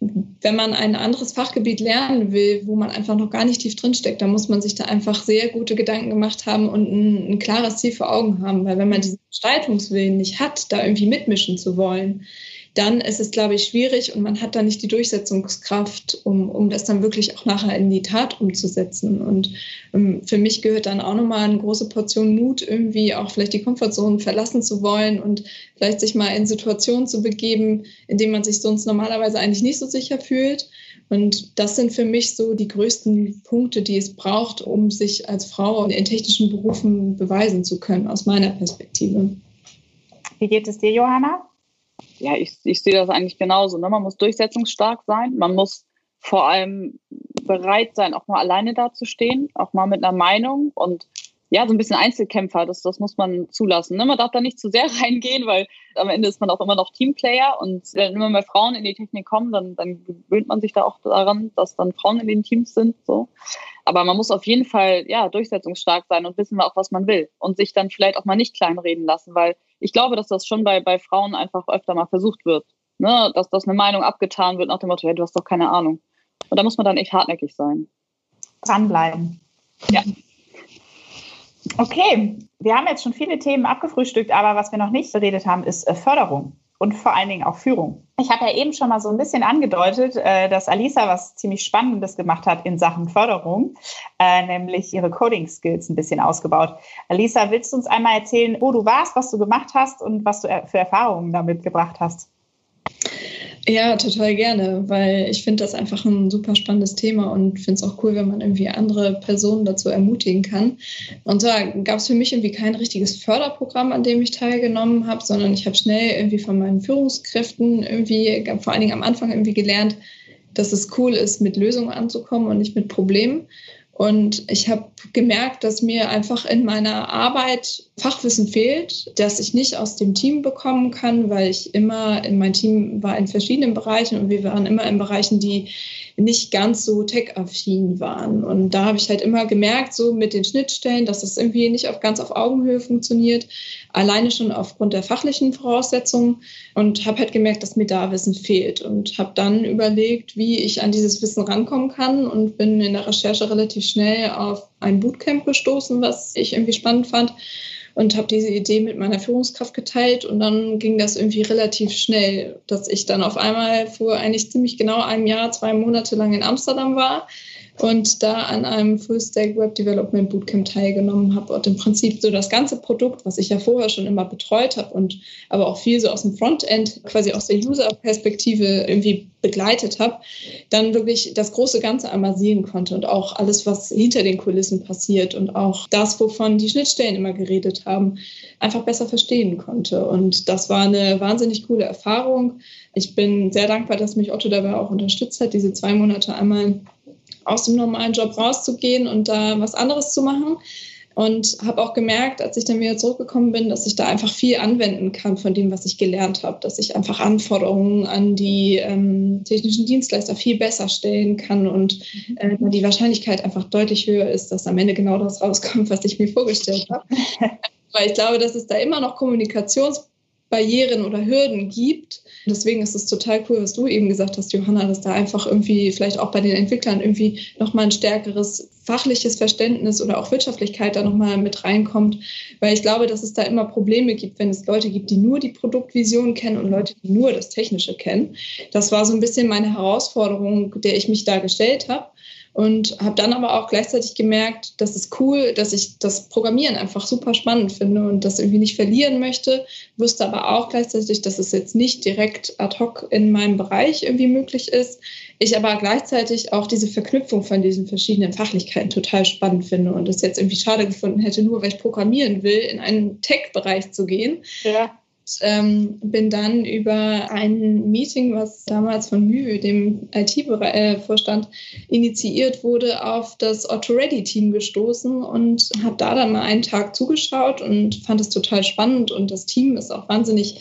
wenn man ein anderes Fachgebiet lernen will, wo man einfach noch gar nicht tief drinsteckt, dann muss man sich da einfach sehr gute Gedanken gemacht haben und ein, ein klares Ziel vor Augen haben. Weil wenn man diesen Gestaltungswillen nicht hat, da irgendwie mitmischen zu wollen, dann ist es, glaube ich, schwierig und man hat da nicht die Durchsetzungskraft, um, um das dann wirklich auch nachher in die Tat umzusetzen. Und ähm, für mich gehört dann auch nochmal eine große Portion Mut, irgendwie auch vielleicht die Komfortzone verlassen zu wollen und vielleicht sich mal in Situationen zu begeben, in denen man sich sonst normalerweise eigentlich nicht so sicher fühlt. Und das sind für mich so die größten Punkte, die es braucht, um sich als Frau in technischen Berufen beweisen zu können, aus meiner Perspektive. Wie geht es dir, Johanna? Ja, ich, ich sehe das eigentlich genauso. Ne? Man muss durchsetzungsstark sein. Man muss vor allem bereit sein, auch mal alleine dazustehen, auch mal mit einer Meinung und ja, so ein bisschen Einzelkämpfer, das, das muss man zulassen. Ne? Man darf da nicht zu sehr *laughs* reingehen, weil am Ende ist man auch immer noch Teamplayer und wenn immer mehr Frauen in die Technik kommen, dann, dann gewöhnt man sich da auch daran, dass dann Frauen in den Teams sind. So. Aber man muss auf jeden Fall ja, durchsetzungsstark sein und wissen auch, was man will und sich dann vielleicht auch mal nicht kleinreden lassen, weil ich glaube, dass das schon bei, bei Frauen einfach öfter mal versucht wird. Ne? Dass das eine Meinung abgetan wird nach dem Motto, hey, du hast doch keine Ahnung. Und da muss man dann echt hartnäckig sein. Dranbleiben. Ja. Okay, wir haben jetzt schon viele Themen abgefrühstückt, aber was wir noch nicht beredet haben, ist äh, Förderung und vor allen Dingen auch Führung. Ich habe ja eben schon mal so ein bisschen angedeutet, äh, dass Alisa was ziemlich Spannendes gemacht hat in Sachen Förderung, äh, nämlich ihre Coding-Skills ein bisschen ausgebaut. Alisa, willst du uns einmal erzählen, wo du warst, was du gemacht hast und was du für Erfahrungen damit gebracht hast? Ja, total gerne, weil ich finde das einfach ein super spannendes Thema und finde es auch cool, wenn man irgendwie andere Personen dazu ermutigen kann. Und zwar gab es für mich irgendwie kein richtiges Förderprogramm, an dem ich teilgenommen habe, sondern ich habe schnell irgendwie von meinen Führungskräften irgendwie, vor allen Dingen am Anfang irgendwie gelernt, dass es cool ist, mit Lösungen anzukommen und nicht mit Problemen. Und ich habe gemerkt, dass mir einfach in meiner Arbeit Fachwissen fehlt, das ich nicht aus dem Team bekommen kann, weil ich immer in mein Team war in verschiedenen Bereichen und wir waren immer in Bereichen, die nicht ganz so tech-affin waren. Und da habe ich halt immer gemerkt, so mit den Schnittstellen, dass das irgendwie nicht auf ganz auf Augenhöhe funktioniert, alleine schon aufgrund der fachlichen Voraussetzungen. Und habe halt gemerkt, dass mir da Wissen fehlt. Und habe dann überlegt, wie ich an dieses Wissen rankommen kann. Und bin in der Recherche relativ schnell auf ein Bootcamp gestoßen, was ich irgendwie spannend fand und habe diese Idee mit meiner Führungskraft geteilt und dann ging das irgendwie relativ schnell, dass ich dann auf einmal vor eigentlich ziemlich genau einem Jahr, zwei Monate lang in Amsterdam war und da an einem Full-Stack Web Development Bootcamp teilgenommen habe und im Prinzip so das ganze Produkt, was ich ja vorher schon immer betreut habe und aber auch viel so aus dem Frontend, quasi aus der User-Perspektive irgendwie begleitet habe, dann wirklich das große Ganze einmal sehen konnte und auch alles, was hinter den Kulissen passiert und auch das, wovon die Schnittstellen immer geredet haben, einfach besser verstehen konnte. Und das war eine wahnsinnig coole Erfahrung. Ich bin sehr dankbar, dass mich Otto dabei auch unterstützt hat, diese zwei Monate einmal aus dem normalen Job rauszugehen und da was anderes zu machen. Und habe auch gemerkt, als ich dann wieder zurückgekommen bin, dass ich da einfach viel anwenden kann von dem, was ich gelernt habe, dass ich einfach Anforderungen an die ähm, technischen Dienstleister viel besser stellen kann und äh, die Wahrscheinlichkeit einfach deutlich höher ist, dass am Ende genau das rauskommt, was ich mir vorgestellt habe. *laughs* Weil ich glaube, dass es da immer noch Kommunikationsbarrieren oder Hürden gibt, Deswegen ist es total cool, was du eben gesagt hast, Johanna, dass da einfach irgendwie vielleicht auch bei den Entwicklern irgendwie nochmal ein stärkeres fachliches Verständnis oder auch Wirtschaftlichkeit da nochmal mit reinkommt. Weil ich glaube, dass es da immer Probleme gibt, wenn es Leute gibt, die nur die Produktvision kennen und Leute, die nur das Technische kennen. Das war so ein bisschen meine Herausforderung, der ich mich da gestellt habe und habe dann aber auch gleichzeitig gemerkt, dass es cool, dass ich das Programmieren einfach super spannend finde und das irgendwie nicht verlieren möchte. Wusste aber auch gleichzeitig, dass es jetzt nicht direkt ad hoc in meinem Bereich irgendwie möglich ist. Ich aber gleichzeitig auch diese Verknüpfung von diesen verschiedenen Fachlichkeiten total spannend finde und es jetzt irgendwie schade gefunden hätte, nur weil ich programmieren will, in einen Tech-Bereich zu gehen. Ja ähm, bin dann über ein Meeting, was damals von MÜ, dem IT-Vorstand, initiiert wurde, auf das Otto Ready-Team gestoßen und habe da dann mal einen Tag zugeschaut und fand es total spannend und das Team ist auch wahnsinnig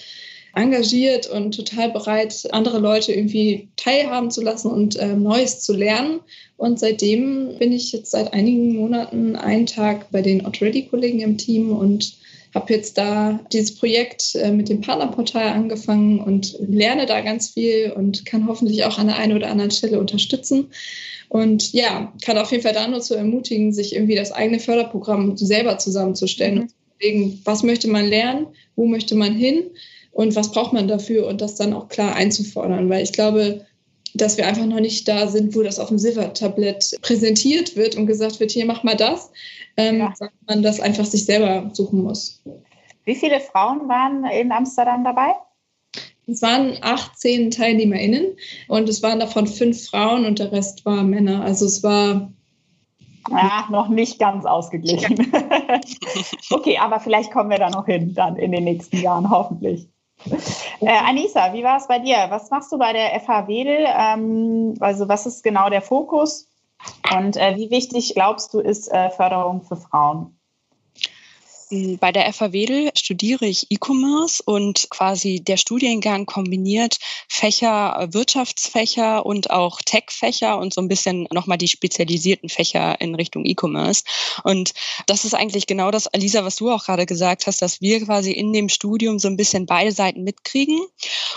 engagiert und total bereit, andere Leute irgendwie teilhaben zu lassen und äh, Neues zu lernen. Und seitdem bin ich jetzt seit einigen Monaten einen Tag bei den Otto Ready-Kollegen im Team und habe jetzt da dieses Projekt äh, mit dem Partnerportal angefangen und lerne da ganz viel und kann hoffentlich auch an der einen oder anderen Stelle unterstützen. Und ja, kann auf jeden Fall da nur zu ermutigen, sich irgendwie das eigene Förderprogramm selber zusammenzustellen mhm. und zu überlegen, was möchte man lernen, wo möchte man hin und was braucht man dafür und das dann auch klar einzufordern, weil ich glaube, dass wir einfach noch nicht da sind, wo das auf dem Silbertablett präsentiert wird und gesagt wird, hier mach mal das, ähm, ja. man das einfach sich selber suchen muss. Wie viele Frauen waren in Amsterdam dabei? Es waren 18 TeilnehmerInnen und es waren davon fünf Frauen und der Rest war Männer. Also es war ja, noch nicht ganz ausgeglichen. *laughs* *laughs* okay, aber vielleicht kommen wir da noch hin, dann in den nächsten Jahren, hoffentlich. Äh, Anissa, wie war es bei dir? Was machst du bei der FH Wedel? Ähm, also was ist genau der Fokus? Und äh, wie wichtig glaubst du ist äh, Förderung für Frauen? Bei der FH Wedel studiere ich E-Commerce und quasi der Studiengang kombiniert Fächer, Wirtschaftsfächer und auch Tech-Fächer und so ein bisschen nochmal die spezialisierten Fächer in Richtung E-Commerce. Und das ist eigentlich genau das, Alisa, was du auch gerade gesagt hast, dass wir quasi in dem Studium so ein bisschen beide Seiten mitkriegen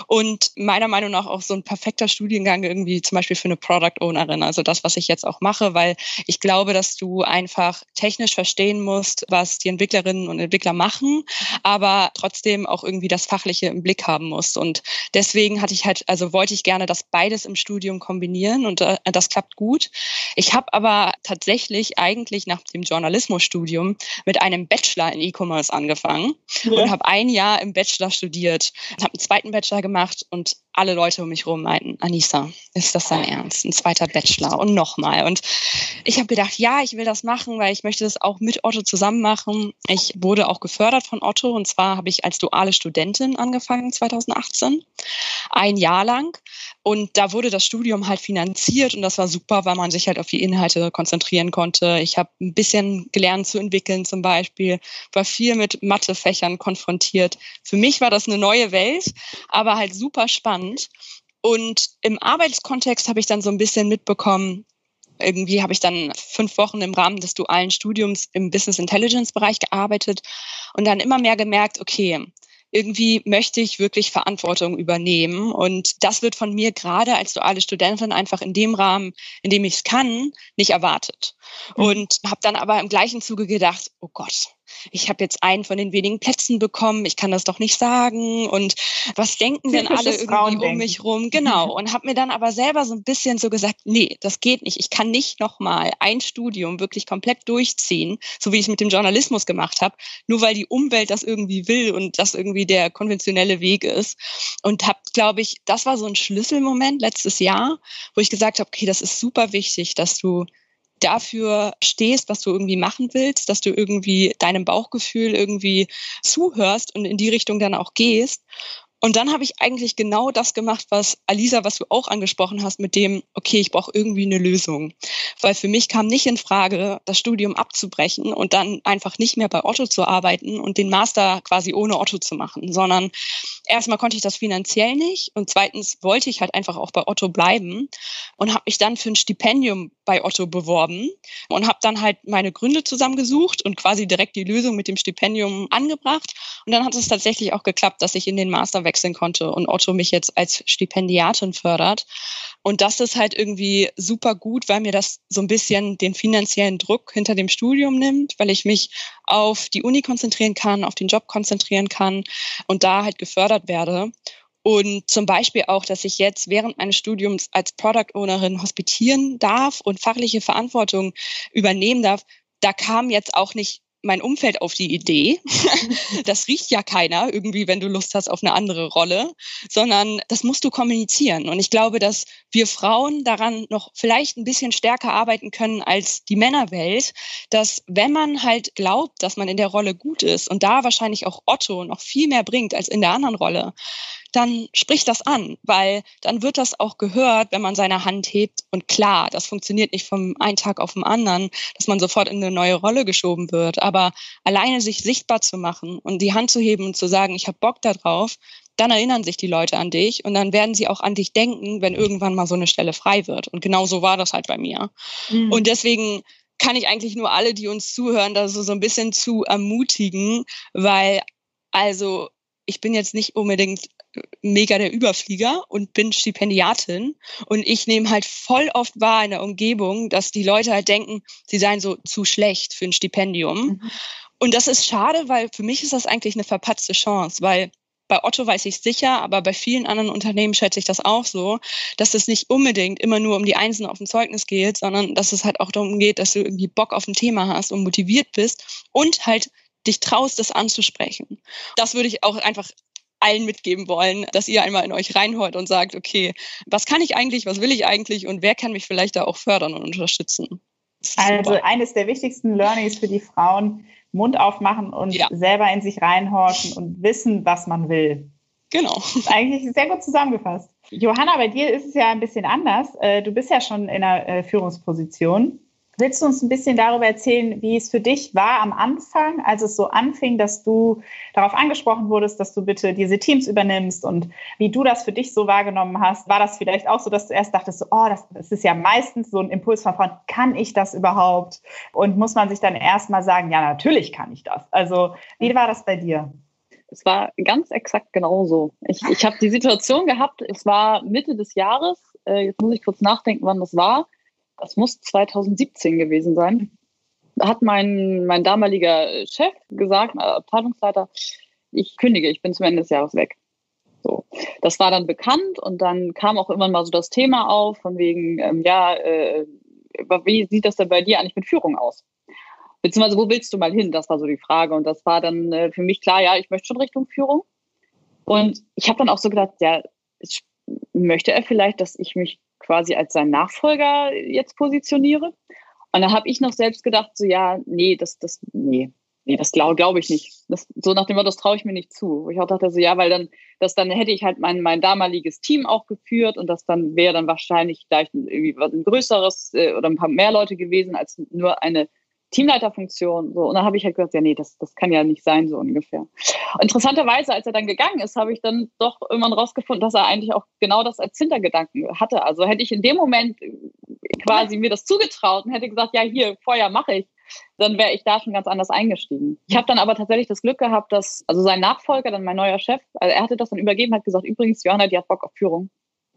und meiner Meinung nach auch so ein perfekter Studiengang irgendwie zum Beispiel für eine Product Ownerin, also das, was ich jetzt auch mache, weil ich glaube, dass du einfach technisch verstehen musst, was die Entwicklerin Entwicklerinnen und Entwickler machen, aber trotzdem auch irgendwie das Fachliche im Blick haben muss. Und deswegen hatte ich halt, also wollte ich gerne das beides im Studium kombinieren und äh, das klappt gut. Ich habe aber tatsächlich eigentlich nach dem Journalismusstudium mit einem Bachelor in E-Commerce angefangen ja. und habe ein Jahr im Bachelor studiert, habe einen zweiten Bachelor gemacht und alle Leute um mich herum meinten, Anissa, ist das dein Ernst? Ein zweiter Bachelor und nochmal. Und ich habe gedacht, ja, ich will das machen, weil ich möchte das auch mit Otto zusammen machen. Ich wurde auch gefördert von Otto und zwar habe ich als duale Studentin angefangen 2018, ein Jahr lang. Und da wurde das Studium halt finanziert und das war super, weil man sich halt auf die Inhalte konzentrieren konnte. Ich habe ein bisschen gelernt zu entwickeln zum Beispiel, war viel mit Mathefächern konfrontiert. Für mich war das eine neue Welt, aber halt super spannend. Und im Arbeitskontext habe ich dann so ein bisschen mitbekommen, irgendwie habe ich dann fünf Wochen im Rahmen des dualen Studiums im Business Intelligence Bereich gearbeitet und dann immer mehr gemerkt, okay, irgendwie möchte ich wirklich Verantwortung übernehmen. Und das wird von mir gerade als duale Studentin einfach in dem Rahmen, in dem ich es kann, nicht erwartet. Mhm. Und habe dann aber im gleichen Zuge gedacht, oh Gott, ich habe jetzt einen von den wenigen Plätzen bekommen, ich kann das doch nicht sagen und was denken denn alle irgendwie um mich rum? Genau. *laughs* Und habe mir dann aber selber so ein bisschen so gesagt, nee, das geht nicht. Ich kann nicht nochmal ein Studium wirklich komplett durchziehen, so wie ich es mit dem Journalismus gemacht habe, nur weil die Umwelt das irgendwie will und das irgendwie der konventionelle Weg ist. Und habe, glaube ich, das war so ein Schlüsselmoment letztes Jahr, wo ich gesagt habe, okay, das ist super wichtig, dass du dafür stehst, was du irgendwie machen willst, dass du irgendwie deinem Bauchgefühl irgendwie zuhörst und in die Richtung dann auch gehst. Und dann habe ich eigentlich genau das gemacht, was Alisa, was du auch angesprochen hast, mit dem, okay, ich brauche irgendwie eine Lösung. Weil für mich kam nicht in Frage, das Studium abzubrechen und dann einfach nicht mehr bei Otto zu arbeiten und den Master quasi ohne Otto zu machen, sondern erstmal konnte ich das finanziell nicht und zweitens wollte ich halt einfach auch bei Otto bleiben und habe mich dann für ein Stipendium bei Otto beworben und habe dann halt meine Gründe zusammengesucht und quasi direkt die Lösung mit dem Stipendium angebracht. Und dann hat es tatsächlich auch geklappt, dass ich in den Master wechseln konnte und Otto mich jetzt als Stipendiatin fördert. Und das ist halt irgendwie super gut, weil mir das so ein bisschen den finanziellen Druck hinter dem Studium nimmt, weil ich mich auf die Uni konzentrieren kann, auf den Job konzentrieren kann und da halt gefördert werde. Und zum Beispiel auch, dass ich jetzt während meines Studiums als Product Ownerin hospitieren darf und fachliche Verantwortung übernehmen darf. Da kam jetzt auch nicht mein Umfeld auf die Idee. *laughs* das riecht ja keiner irgendwie, wenn du Lust hast auf eine andere Rolle, sondern das musst du kommunizieren. Und ich glaube, dass wir Frauen daran noch vielleicht ein bisschen stärker arbeiten können als die Männerwelt, dass wenn man halt glaubt, dass man in der Rolle gut ist und da wahrscheinlich auch Otto noch viel mehr bringt als in der anderen Rolle, dann sprich das an, weil dann wird das auch gehört, wenn man seine Hand hebt. Und klar, das funktioniert nicht vom einen Tag auf den anderen, dass man sofort in eine neue Rolle geschoben wird. Aber alleine sich sichtbar zu machen und die Hand zu heben und zu sagen, ich habe Bock darauf, dann erinnern sich die Leute an dich und dann werden sie auch an dich denken, wenn irgendwann mal so eine Stelle frei wird. Und genau so war das halt bei mir. Mhm. Und deswegen kann ich eigentlich nur alle, die uns zuhören, da so, so ein bisschen zu ermutigen, weil also ich bin jetzt nicht unbedingt mega der Überflieger und bin Stipendiatin. Und ich nehme halt voll oft wahr in der Umgebung, dass die Leute halt denken, sie seien so zu schlecht für ein Stipendium. Mhm. Und das ist schade, weil für mich ist das eigentlich eine verpatzte Chance, weil bei Otto weiß ich sicher, aber bei vielen anderen Unternehmen schätze ich das auch so, dass es nicht unbedingt immer nur um die Einsen auf dem Zeugnis geht, sondern dass es halt auch darum geht, dass du irgendwie Bock auf ein Thema hast und motiviert bist und halt dich traust, das anzusprechen. Das würde ich auch einfach allen mitgeben wollen, dass ihr einmal in euch reinholt und sagt, okay, was kann ich eigentlich, was will ich eigentlich und wer kann mich vielleicht da auch fördern und unterstützen. Also eines der wichtigsten Learnings für die Frauen, Mund aufmachen und ja. selber in sich reinhorchen und wissen, was man will. Genau. Das ist eigentlich sehr gut zusammengefasst. Johanna, bei dir ist es ja ein bisschen anders. Äh, du bist ja schon in einer äh, Führungsposition. Willst du uns ein bisschen darüber erzählen, wie es für dich war am Anfang, als es so anfing, dass du darauf angesprochen wurdest, dass du bitte diese Teams übernimmst und wie du das für dich so wahrgenommen hast? War das vielleicht auch so, dass du erst dachtest, oh, das, das ist ja meistens so ein Impulsverfahren, kann ich das überhaupt? Und muss man sich dann erstmal sagen, ja, natürlich kann ich das. Also, wie war das bei dir? Es war ganz exakt genauso. Ich, ich habe die Situation gehabt, es war Mitte des Jahres, äh, jetzt muss ich kurz nachdenken, wann das war das muss 2017 gewesen sein, hat mein, mein damaliger Chef gesagt, Abteilungsleiter, ich kündige, ich bin zum Ende des Jahres weg. So. Das war dann bekannt und dann kam auch immer mal so das Thema auf, von wegen, ähm, ja, äh, wie sieht das denn bei dir eigentlich mit Führung aus? Beziehungsweise, wo willst du mal hin? Das war so die Frage. Und das war dann äh, für mich klar, ja, ich möchte schon Richtung Führung. Und ich habe dann auch so gedacht, ja, möchte er vielleicht, dass ich mich quasi als sein Nachfolger jetzt positioniere. Und da habe ich noch selbst gedacht, so ja, nee, das, das, nee, nee, das glaube glaub ich nicht. Das, so nach dem Motto, das traue ich mir nicht zu. Wo ich auch dachte, so ja, weil dann, das dann hätte ich halt mein, mein damaliges Team auch geführt und das dann wäre dann wahrscheinlich vielleicht irgendwie was ein größeres äh, oder ein paar mehr Leute gewesen als nur eine Teamleiterfunktion. So. Und dann habe ich halt gesagt, ja, nee, das, das kann ja nicht sein, so ungefähr. Interessanterweise, als er dann gegangen ist, habe ich dann doch irgendwann rausgefunden, dass er eigentlich auch genau das als Hintergedanken hatte. Also hätte ich in dem Moment quasi mir das zugetraut und hätte gesagt, ja, hier, Feuer mache ich, dann wäre ich da schon ganz anders eingestiegen. Ich habe dann aber tatsächlich das Glück gehabt, dass, also sein Nachfolger, dann mein neuer Chef, also er hatte das dann übergeben, hat gesagt, übrigens, Johanna, die hat Bock auf Führung.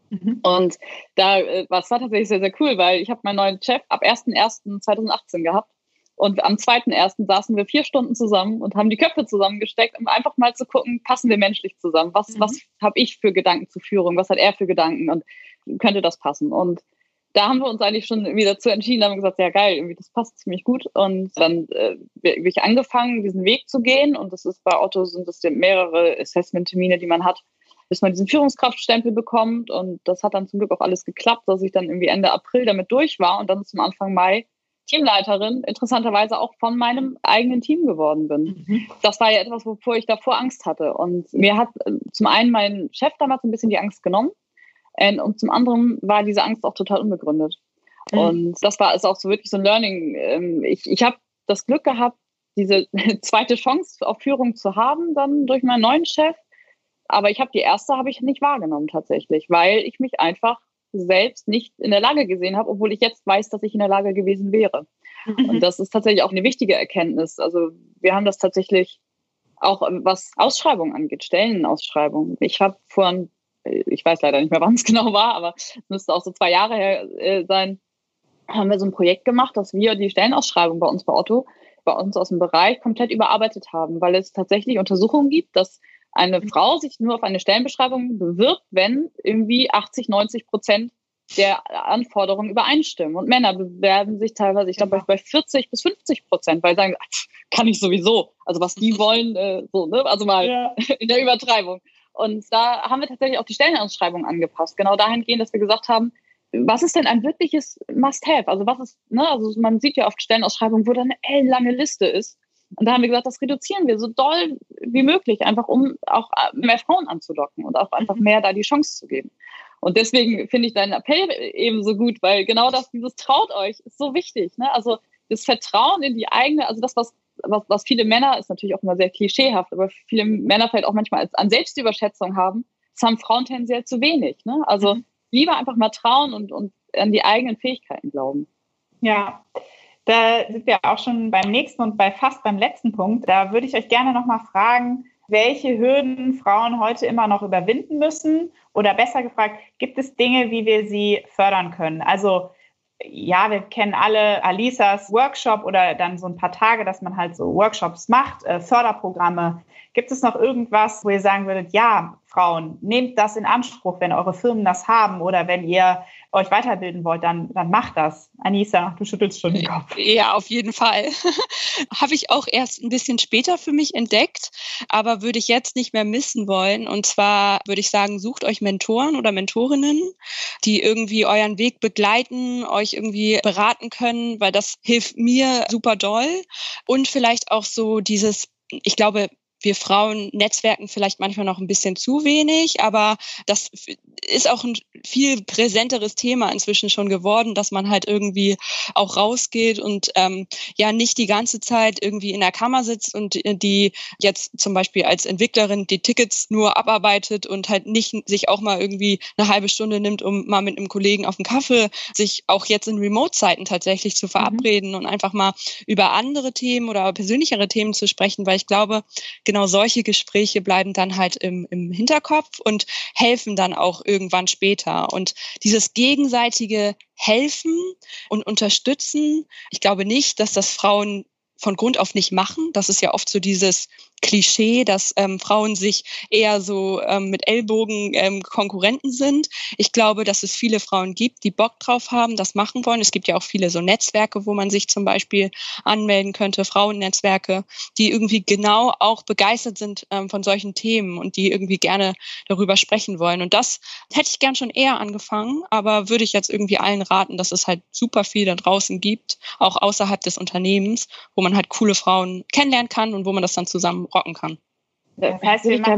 Mhm. Und da äh, was war tatsächlich sehr, sehr cool, weil ich habe meinen neuen Chef ab 1.1.2018 gehabt und am 2.1. saßen wir vier Stunden zusammen und haben die Köpfe zusammengesteckt, um einfach mal zu gucken, passen wir menschlich zusammen? Was, mhm. was habe ich für Gedanken zur Führung? Was hat er für Gedanken? Und könnte das passen? Und da haben wir uns eigentlich schon wieder zu entschieden, haben gesagt, ja geil, irgendwie das passt ziemlich gut. Und dann äh, bin ich angefangen, diesen Weg zu gehen. Und das ist bei Otto sind das mehrere Assessment-Termine, die man hat, bis man diesen Führungskraftstempel bekommt. Und das hat dann zum Glück auch alles geklappt, dass ich dann irgendwie Ende April damit durch war und dann zum Anfang Mai Teamleiterin interessanterweise auch von meinem eigenen Team geworden bin. Mhm. Das war ja etwas, wovor ich davor Angst hatte. Und mir hat äh, zum einen mein Chef damals ein bisschen die Angst genommen und zum anderen war diese Angst auch total unbegründet. Mhm. Und das war ist auch so wirklich so ein Learning. Ähm, ich ich habe das Glück gehabt, diese *laughs* zweite Chance auf Führung zu haben, dann durch meinen neuen Chef. Aber ich habe die erste habe ich nicht wahrgenommen tatsächlich, weil ich mich einfach selbst nicht in der Lage gesehen habe, obwohl ich jetzt weiß, dass ich in der Lage gewesen wäre. Mhm. Und das ist tatsächlich auch eine wichtige Erkenntnis. Also wir haben das tatsächlich auch, was Ausschreibungen angeht, Stellenausschreibungen. Ich habe vor, ich weiß leider nicht mehr, *laughs* wann es genau war, aber es müsste auch so zwei Jahre her äh, sein, haben wir so ein Projekt gemacht, dass wir die Stellenausschreibung bei uns bei Otto, bei uns aus dem Bereich komplett überarbeitet haben, weil es tatsächlich Untersuchungen gibt, dass eine Frau sich nur auf eine Stellenbeschreibung bewirbt, wenn irgendwie 80, 90 Prozent der Anforderungen übereinstimmen. Und Männer bewerben sich teilweise, ich glaube, bei 40 bis 50 Prozent, weil sie sagen, kann ich sowieso. Also was die wollen, äh, so, ne? Also mal ja. *laughs* in der Übertreibung. Und da haben wir tatsächlich auch die Stellenausschreibung angepasst. Genau dahingehend, dass wir gesagt haben, was ist denn ein wirkliches Must-Have? Also was ist, ne, also man sieht ja oft Stellenausschreibungen, wo da eine ellenlange Liste ist. Und da haben wir gesagt, das reduzieren wir so doll wie möglich, einfach um auch mehr Frauen anzulocken und auch einfach mhm. mehr da die Chance zu geben. Und deswegen finde ich deinen Appell eben so gut, weil genau das, dieses traut euch, ist so wichtig. Ne? Also das Vertrauen in die eigene, also das, was, was, was viele Männer, ist natürlich auch immer sehr klischeehaft, aber viele Männer vielleicht auch manchmal als, an Selbstüberschätzung haben, das haben Frauen tendenziell zu wenig. Ne? Also mhm. lieber einfach mal trauen und, und an die eigenen Fähigkeiten glauben. Ja, da sind wir auch schon beim nächsten und bei fast beim letzten Punkt. Da würde ich euch gerne nochmal fragen, welche Hürden Frauen heute immer noch überwinden müssen? Oder besser gefragt, gibt es Dinge, wie wir sie fördern können? Also ja, wir kennen alle Alisas Workshop oder dann so ein paar Tage, dass man halt so Workshops macht, äh, Förderprogramme. Gibt es noch irgendwas, wo ihr sagen würdet, ja, Frauen, nehmt das in Anspruch, wenn eure Firmen das haben oder wenn ihr euch weiterbilden wollt, dann, dann macht das. Anissa, du schüttelst schon den Kopf. Ja, auf jeden Fall. *laughs* Habe ich auch erst ein bisschen später für mich entdeckt, aber würde ich jetzt nicht mehr missen wollen. Und zwar würde ich sagen, sucht euch Mentoren oder Mentorinnen, die irgendwie euren Weg begleiten, euch irgendwie beraten können, weil das hilft mir super doll. Und vielleicht auch so dieses ich glaube, wir Frauen netzwerken vielleicht manchmal noch ein bisschen zu wenig, aber das ist auch ein viel präsenteres Thema inzwischen schon geworden, dass man halt irgendwie auch rausgeht und ähm, ja nicht die ganze Zeit irgendwie in der Kammer sitzt und die jetzt zum Beispiel als Entwicklerin die Tickets nur abarbeitet und halt nicht sich auch mal irgendwie eine halbe Stunde nimmt, um mal mit einem Kollegen auf einen Kaffee sich auch jetzt in Remote-Zeiten tatsächlich zu mhm. verabreden mhm. und einfach mal über andere Themen oder persönlichere Themen zu sprechen, weil ich glaube, genau solche Gespräche bleiben dann halt im, im Hinterkopf und helfen dann auch irgendwann später. Und dieses gegenseitige Helfen und Unterstützen, ich glaube nicht, dass das Frauen von Grund auf nicht machen. Das ist ja oft so dieses Klischee, dass ähm, Frauen sich eher so ähm, mit Ellbogen ähm, Konkurrenten sind. Ich glaube, dass es viele Frauen gibt, die Bock drauf haben, das machen wollen. Es gibt ja auch viele so Netzwerke, wo man sich zum Beispiel anmelden könnte, Frauennetzwerke, die irgendwie genau auch begeistert sind ähm, von solchen Themen und die irgendwie gerne darüber sprechen wollen. Und das hätte ich gern schon eher angefangen, aber würde ich jetzt irgendwie allen raten, dass es halt super viel da draußen gibt, auch außerhalb des Unternehmens, wo man halt coole Frauen kennenlernen kann und wo man das dann zusammen rocken kann. Das heißt, ich da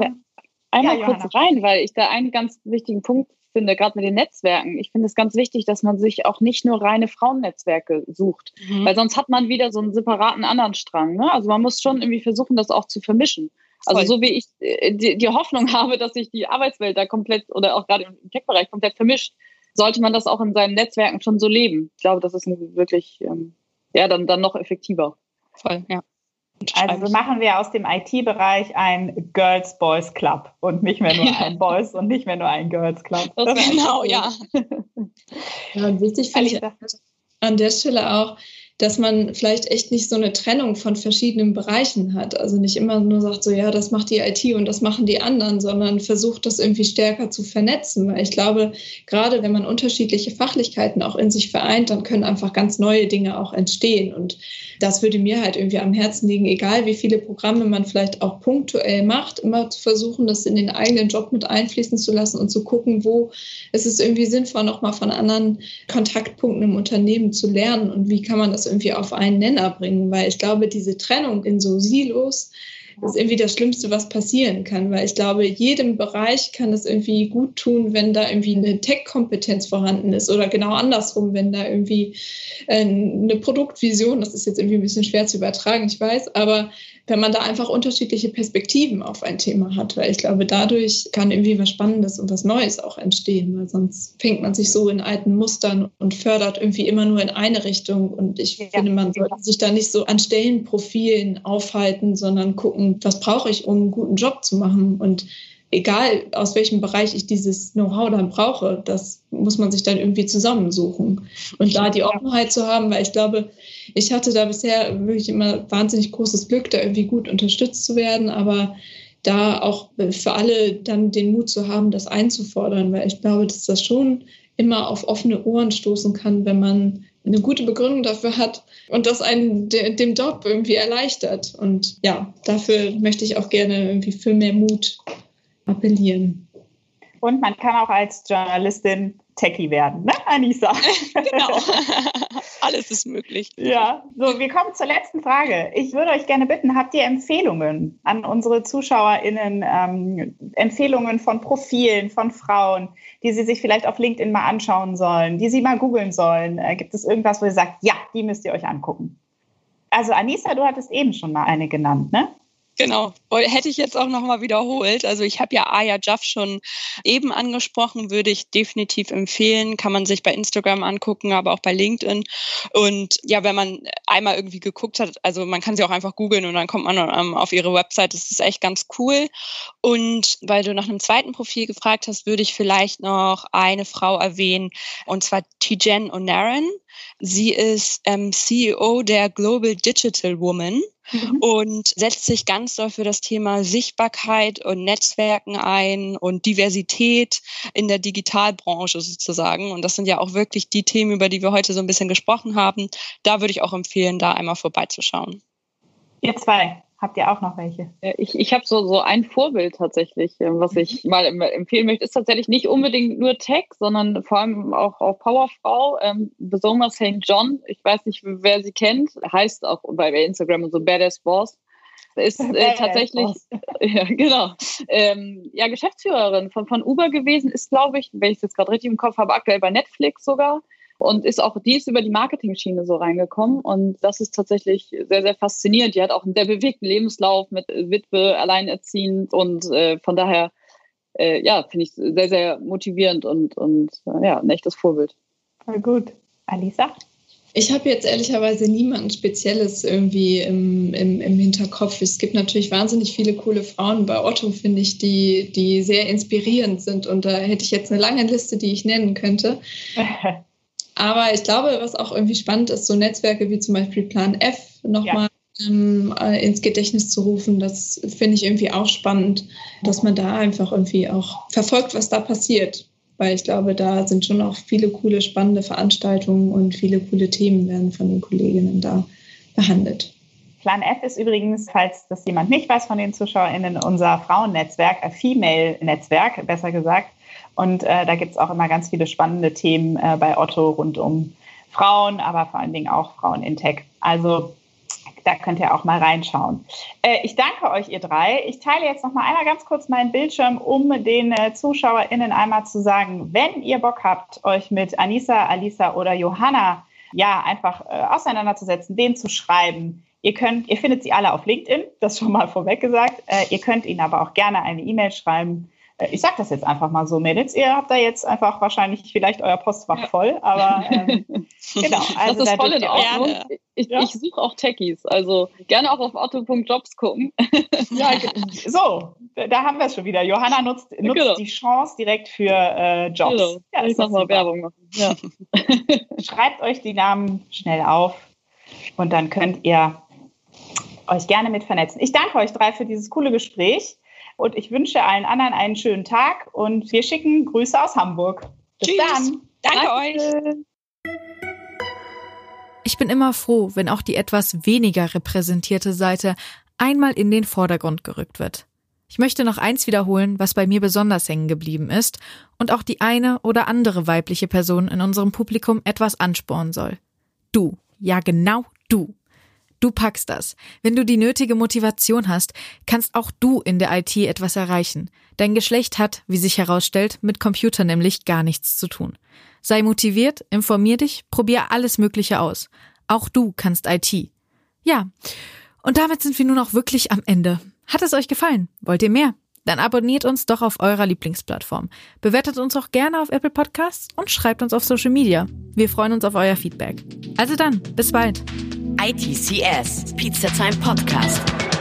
einmal ja, kurz rein, weil ich da einen ganz wichtigen Punkt finde, gerade mit den Netzwerken. Ich finde es ganz wichtig, dass man sich auch nicht nur reine Frauennetzwerke sucht, mhm. weil sonst hat man wieder so einen separaten anderen Strang. Ne? Also man muss schon irgendwie versuchen, das auch zu vermischen. Also so wie ich äh, die, die, Hoffnung *laughs* habe, dass sich die Arbeitswelt da komplett oder auch gerade im Tech-Bereich komplett vermischt, sollte man das auch in seinen Netzwerken schon so leben. Ich glaube, das ist wirklich ähm, ja dann, dann noch effektiver. Voll, ja. Also machen wir aus dem IT-Bereich ein Girls Boys Club und nicht mehr nur ein Boys und nicht mehr nur ein Girls Club. Das genau, ja. *laughs* ja. Und wichtig finde ich an der Stelle auch, dass man vielleicht echt nicht so eine Trennung von verschiedenen Bereichen hat. Also nicht immer nur sagt, so ja, das macht die IT und das machen die anderen, sondern versucht das irgendwie stärker zu vernetzen. Weil ich glaube, gerade wenn man unterschiedliche Fachlichkeiten auch in sich vereint, dann können einfach ganz neue Dinge auch entstehen. Und das würde mir halt irgendwie am Herzen liegen, egal wie viele Programme man vielleicht auch punktuell macht, immer zu versuchen, das in den eigenen Job mit einfließen zu lassen und zu gucken, wo ist es irgendwie sinnvoll, nochmal von anderen Kontaktpunkten im Unternehmen zu lernen und wie kann man das irgendwie auf einen Nenner bringen, weil ich glaube, diese Trennung in so Silos ist irgendwie das Schlimmste, was passieren kann, weil ich glaube, jedem Bereich kann es irgendwie gut tun, wenn da irgendwie eine Tech-Kompetenz vorhanden ist oder genau andersrum, wenn da irgendwie äh, eine Produktvision, das ist jetzt irgendwie ein bisschen schwer zu übertragen, ich weiß, aber wenn man da einfach unterschiedliche Perspektiven auf ein Thema hat, weil ich glaube, dadurch kann irgendwie was Spannendes und was Neues auch entstehen, weil sonst fängt man sich so in alten Mustern und fördert irgendwie immer nur in eine Richtung. Und ich ja. finde, man sollte sich da nicht so an Stellenprofilen aufhalten, sondern gucken, was brauche ich, um einen guten Job zu machen. Und egal aus welchem Bereich ich dieses Know-how dann brauche, das muss man sich dann irgendwie zusammensuchen. Und da die Offenheit zu haben, weil ich glaube, ich hatte da bisher wirklich immer wahnsinnig großes Glück, da irgendwie gut unterstützt zu werden, aber da auch für alle dann den Mut zu haben, das einzufordern, weil ich glaube, dass das schon immer auf offene Ohren stoßen kann, wenn man eine gute Begründung dafür hat und das einen de, dem Job irgendwie erleichtert. Und ja, dafür möchte ich auch gerne irgendwie für mehr Mut appellieren. Und man kann auch als Journalistin Techie werden, ne, Anissa? *laughs* genau. *laughs* Alles ist möglich. Ja, so, wir kommen zur letzten Frage. Ich würde euch gerne bitten, habt ihr Empfehlungen an unsere ZuschauerInnen, ähm, Empfehlungen von Profilen von Frauen, die sie sich vielleicht auf LinkedIn mal anschauen sollen, die sie mal googeln sollen? Äh, gibt es irgendwas, wo ihr sagt, ja, die müsst ihr euch angucken? Also Anissa, du hattest eben schon mal eine genannt, ne? Genau, hätte ich jetzt auch nochmal wiederholt. Also ich habe ja Aya Jaff schon eben angesprochen, würde ich definitiv empfehlen. Kann man sich bei Instagram angucken, aber auch bei LinkedIn. Und ja, wenn man einmal irgendwie geguckt hat, also man kann sie auch einfach googeln und dann kommt man ähm, auf ihre Website. Das ist echt ganz cool. Und weil du nach einem zweiten Profil gefragt hast, würde ich vielleicht noch eine Frau erwähnen, und zwar Tijen O'Naran. Sie ist ähm, CEO der Global Digital Woman. mhm. und setzt sich ganz doll für das Thema Sichtbarkeit und Netzwerken ein und Diversität in der Digitalbranche sozusagen. Und das sind ja auch wirklich die Themen, über die wir heute so ein bisschen gesprochen haben. Da würde ich auch empfehlen, da einmal vorbeizuschauen. Ihr zwei, Habt ihr auch noch welche? Ich, ich habe so, so ein Vorbild tatsächlich, äh, was ich mhm. mal empfehlen möchte. Ist tatsächlich nicht unbedingt nur Tech, sondern vor allem auch, auch Powerfrau, ähm, Besoma St. John. Ich weiß nicht, wer sie kennt. Heißt auch bei Instagram und so Badass Boss. Ist äh, tatsächlich, *laughs* ja, genau, ähm, ja, Geschäftsführerin von, von Uber gewesen, ist, glaube ich, wenn ich es jetzt gerade richtig im Kopf habe, aktuell bei Netflix sogar und ist auch, die ist über die Marketing-Schiene so reingekommen und das ist tatsächlich sehr, sehr faszinierend. Die hat auch einen sehr bewegten Lebenslauf mit Witwe, alleinerziehend und äh, von daher, äh, ja, finde ich sehr, sehr motivierend und, und äh, ja, ein echtes Vorbild. Voll gut. Alisa? Ich habe jetzt ehrlicherweise niemanden Spezielles irgendwie im, im, im, Hinterkopf. Es gibt natürlich wahnsinnig viele coole Frauen bei Otto, finde ich, die, die sehr inspirierend sind. Und da hätte ich jetzt eine lange Liste, die ich nennen könnte. *laughs* Aber ich glaube, was auch irgendwie spannend ist, so Netzwerke wie zum Beispiel Plan F nochmal ja. ähm, äh, ins Gedächtnis zu rufen, das finde ich irgendwie auch spannend, dass man da einfach irgendwie auch verfolgt, was da passiert. Weil ich glaube, da sind schon auch viele coole, spannende Veranstaltungen und viele coole Themen werden von den Kolleginnen da behandelt. Plan F ist übrigens, falls das jemand nicht weiß von den ZuschauerInnen, unser Frauennetzwerk, ein Female-Netzwerk, besser gesagt. Und äh, da gibt es auch immer ganz viele spannende Themen äh, bei Otto rund um Frauen, aber vor allen Dingen auch Frauen in Tech. Also da könnt ihr auch mal reinschauen. Äh, ich danke euch, ihr drei. Ich teile jetzt noch mal einmal ganz kurz meinen Bildschirm, um den äh, ZuschauerInnen einmal zu sagen, wenn ihr Bock habt, euch mit Anissa, Alisa oder Johanna ja einfach äh, auseinanderzusetzen, denen zu schreiben, Ihr könnt, ihr findet sie alle auf LinkedIn, das schon mal vorweg gesagt. Äh, ihr könnt ihnen aber auch gerne eine E-Mail schreiben ich sage das jetzt einfach mal so, Mädels, ihr habt da jetzt einfach wahrscheinlich vielleicht euer Postfach ja. voll, aber ähm, *laughs* genau. Also das ist voll in Ordnung. Ich, ja? ich suche auch Techies, also gerne auch auf otto.jobs gucken. *laughs* ja, so, da haben wir es schon wieder. Johanna nutzt, nutzt genau. die Chance direkt für äh, Jobs. Genau. Ja, ich mach mal Werbung machen. Ja. *laughs* Schreibt euch die Namen schnell auf und dann könnt ihr euch gerne mit vernetzen. Ich danke euch drei für dieses coole Gespräch. Und ich wünsche allen anderen einen schönen Tag und wir schicken Grüße aus Hamburg. Bis Tschüss. dann. Danke, Danke euch. Ich bin immer froh, wenn auch die etwas weniger repräsentierte Seite einmal in den Vordergrund gerückt wird. Ich möchte noch eins wiederholen, was bei mir besonders hängen geblieben ist und auch die eine oder andere weibliche Person in unserem Publikum etwas anspornen soll. Du, ja genau du. Du packst das. Wenn du die nötige Motivation hast, kannst auch du in der IT etwas erreichen. Dein Geschlecht hat, wie sich herausstellt, mit Computer nämlich gar nichts zu tun. Sei motiviert, informier dich, probier alles Mögliche aus. Auch du kannst IT. Ja. Und damit sind wir nun auch wirklich am Ende. Hat es euch gefallen? Wollt ihr mehr? Dann abonniert uns doch auf eurer Lieblingsplattform. Bewertet uns auch gerne auf Apple Podcasts und schreibt uns auf Social Media. Wir freuen uns auf euer Feedback. Also dann, bis bald. ITCS, Pizza Time Podcast.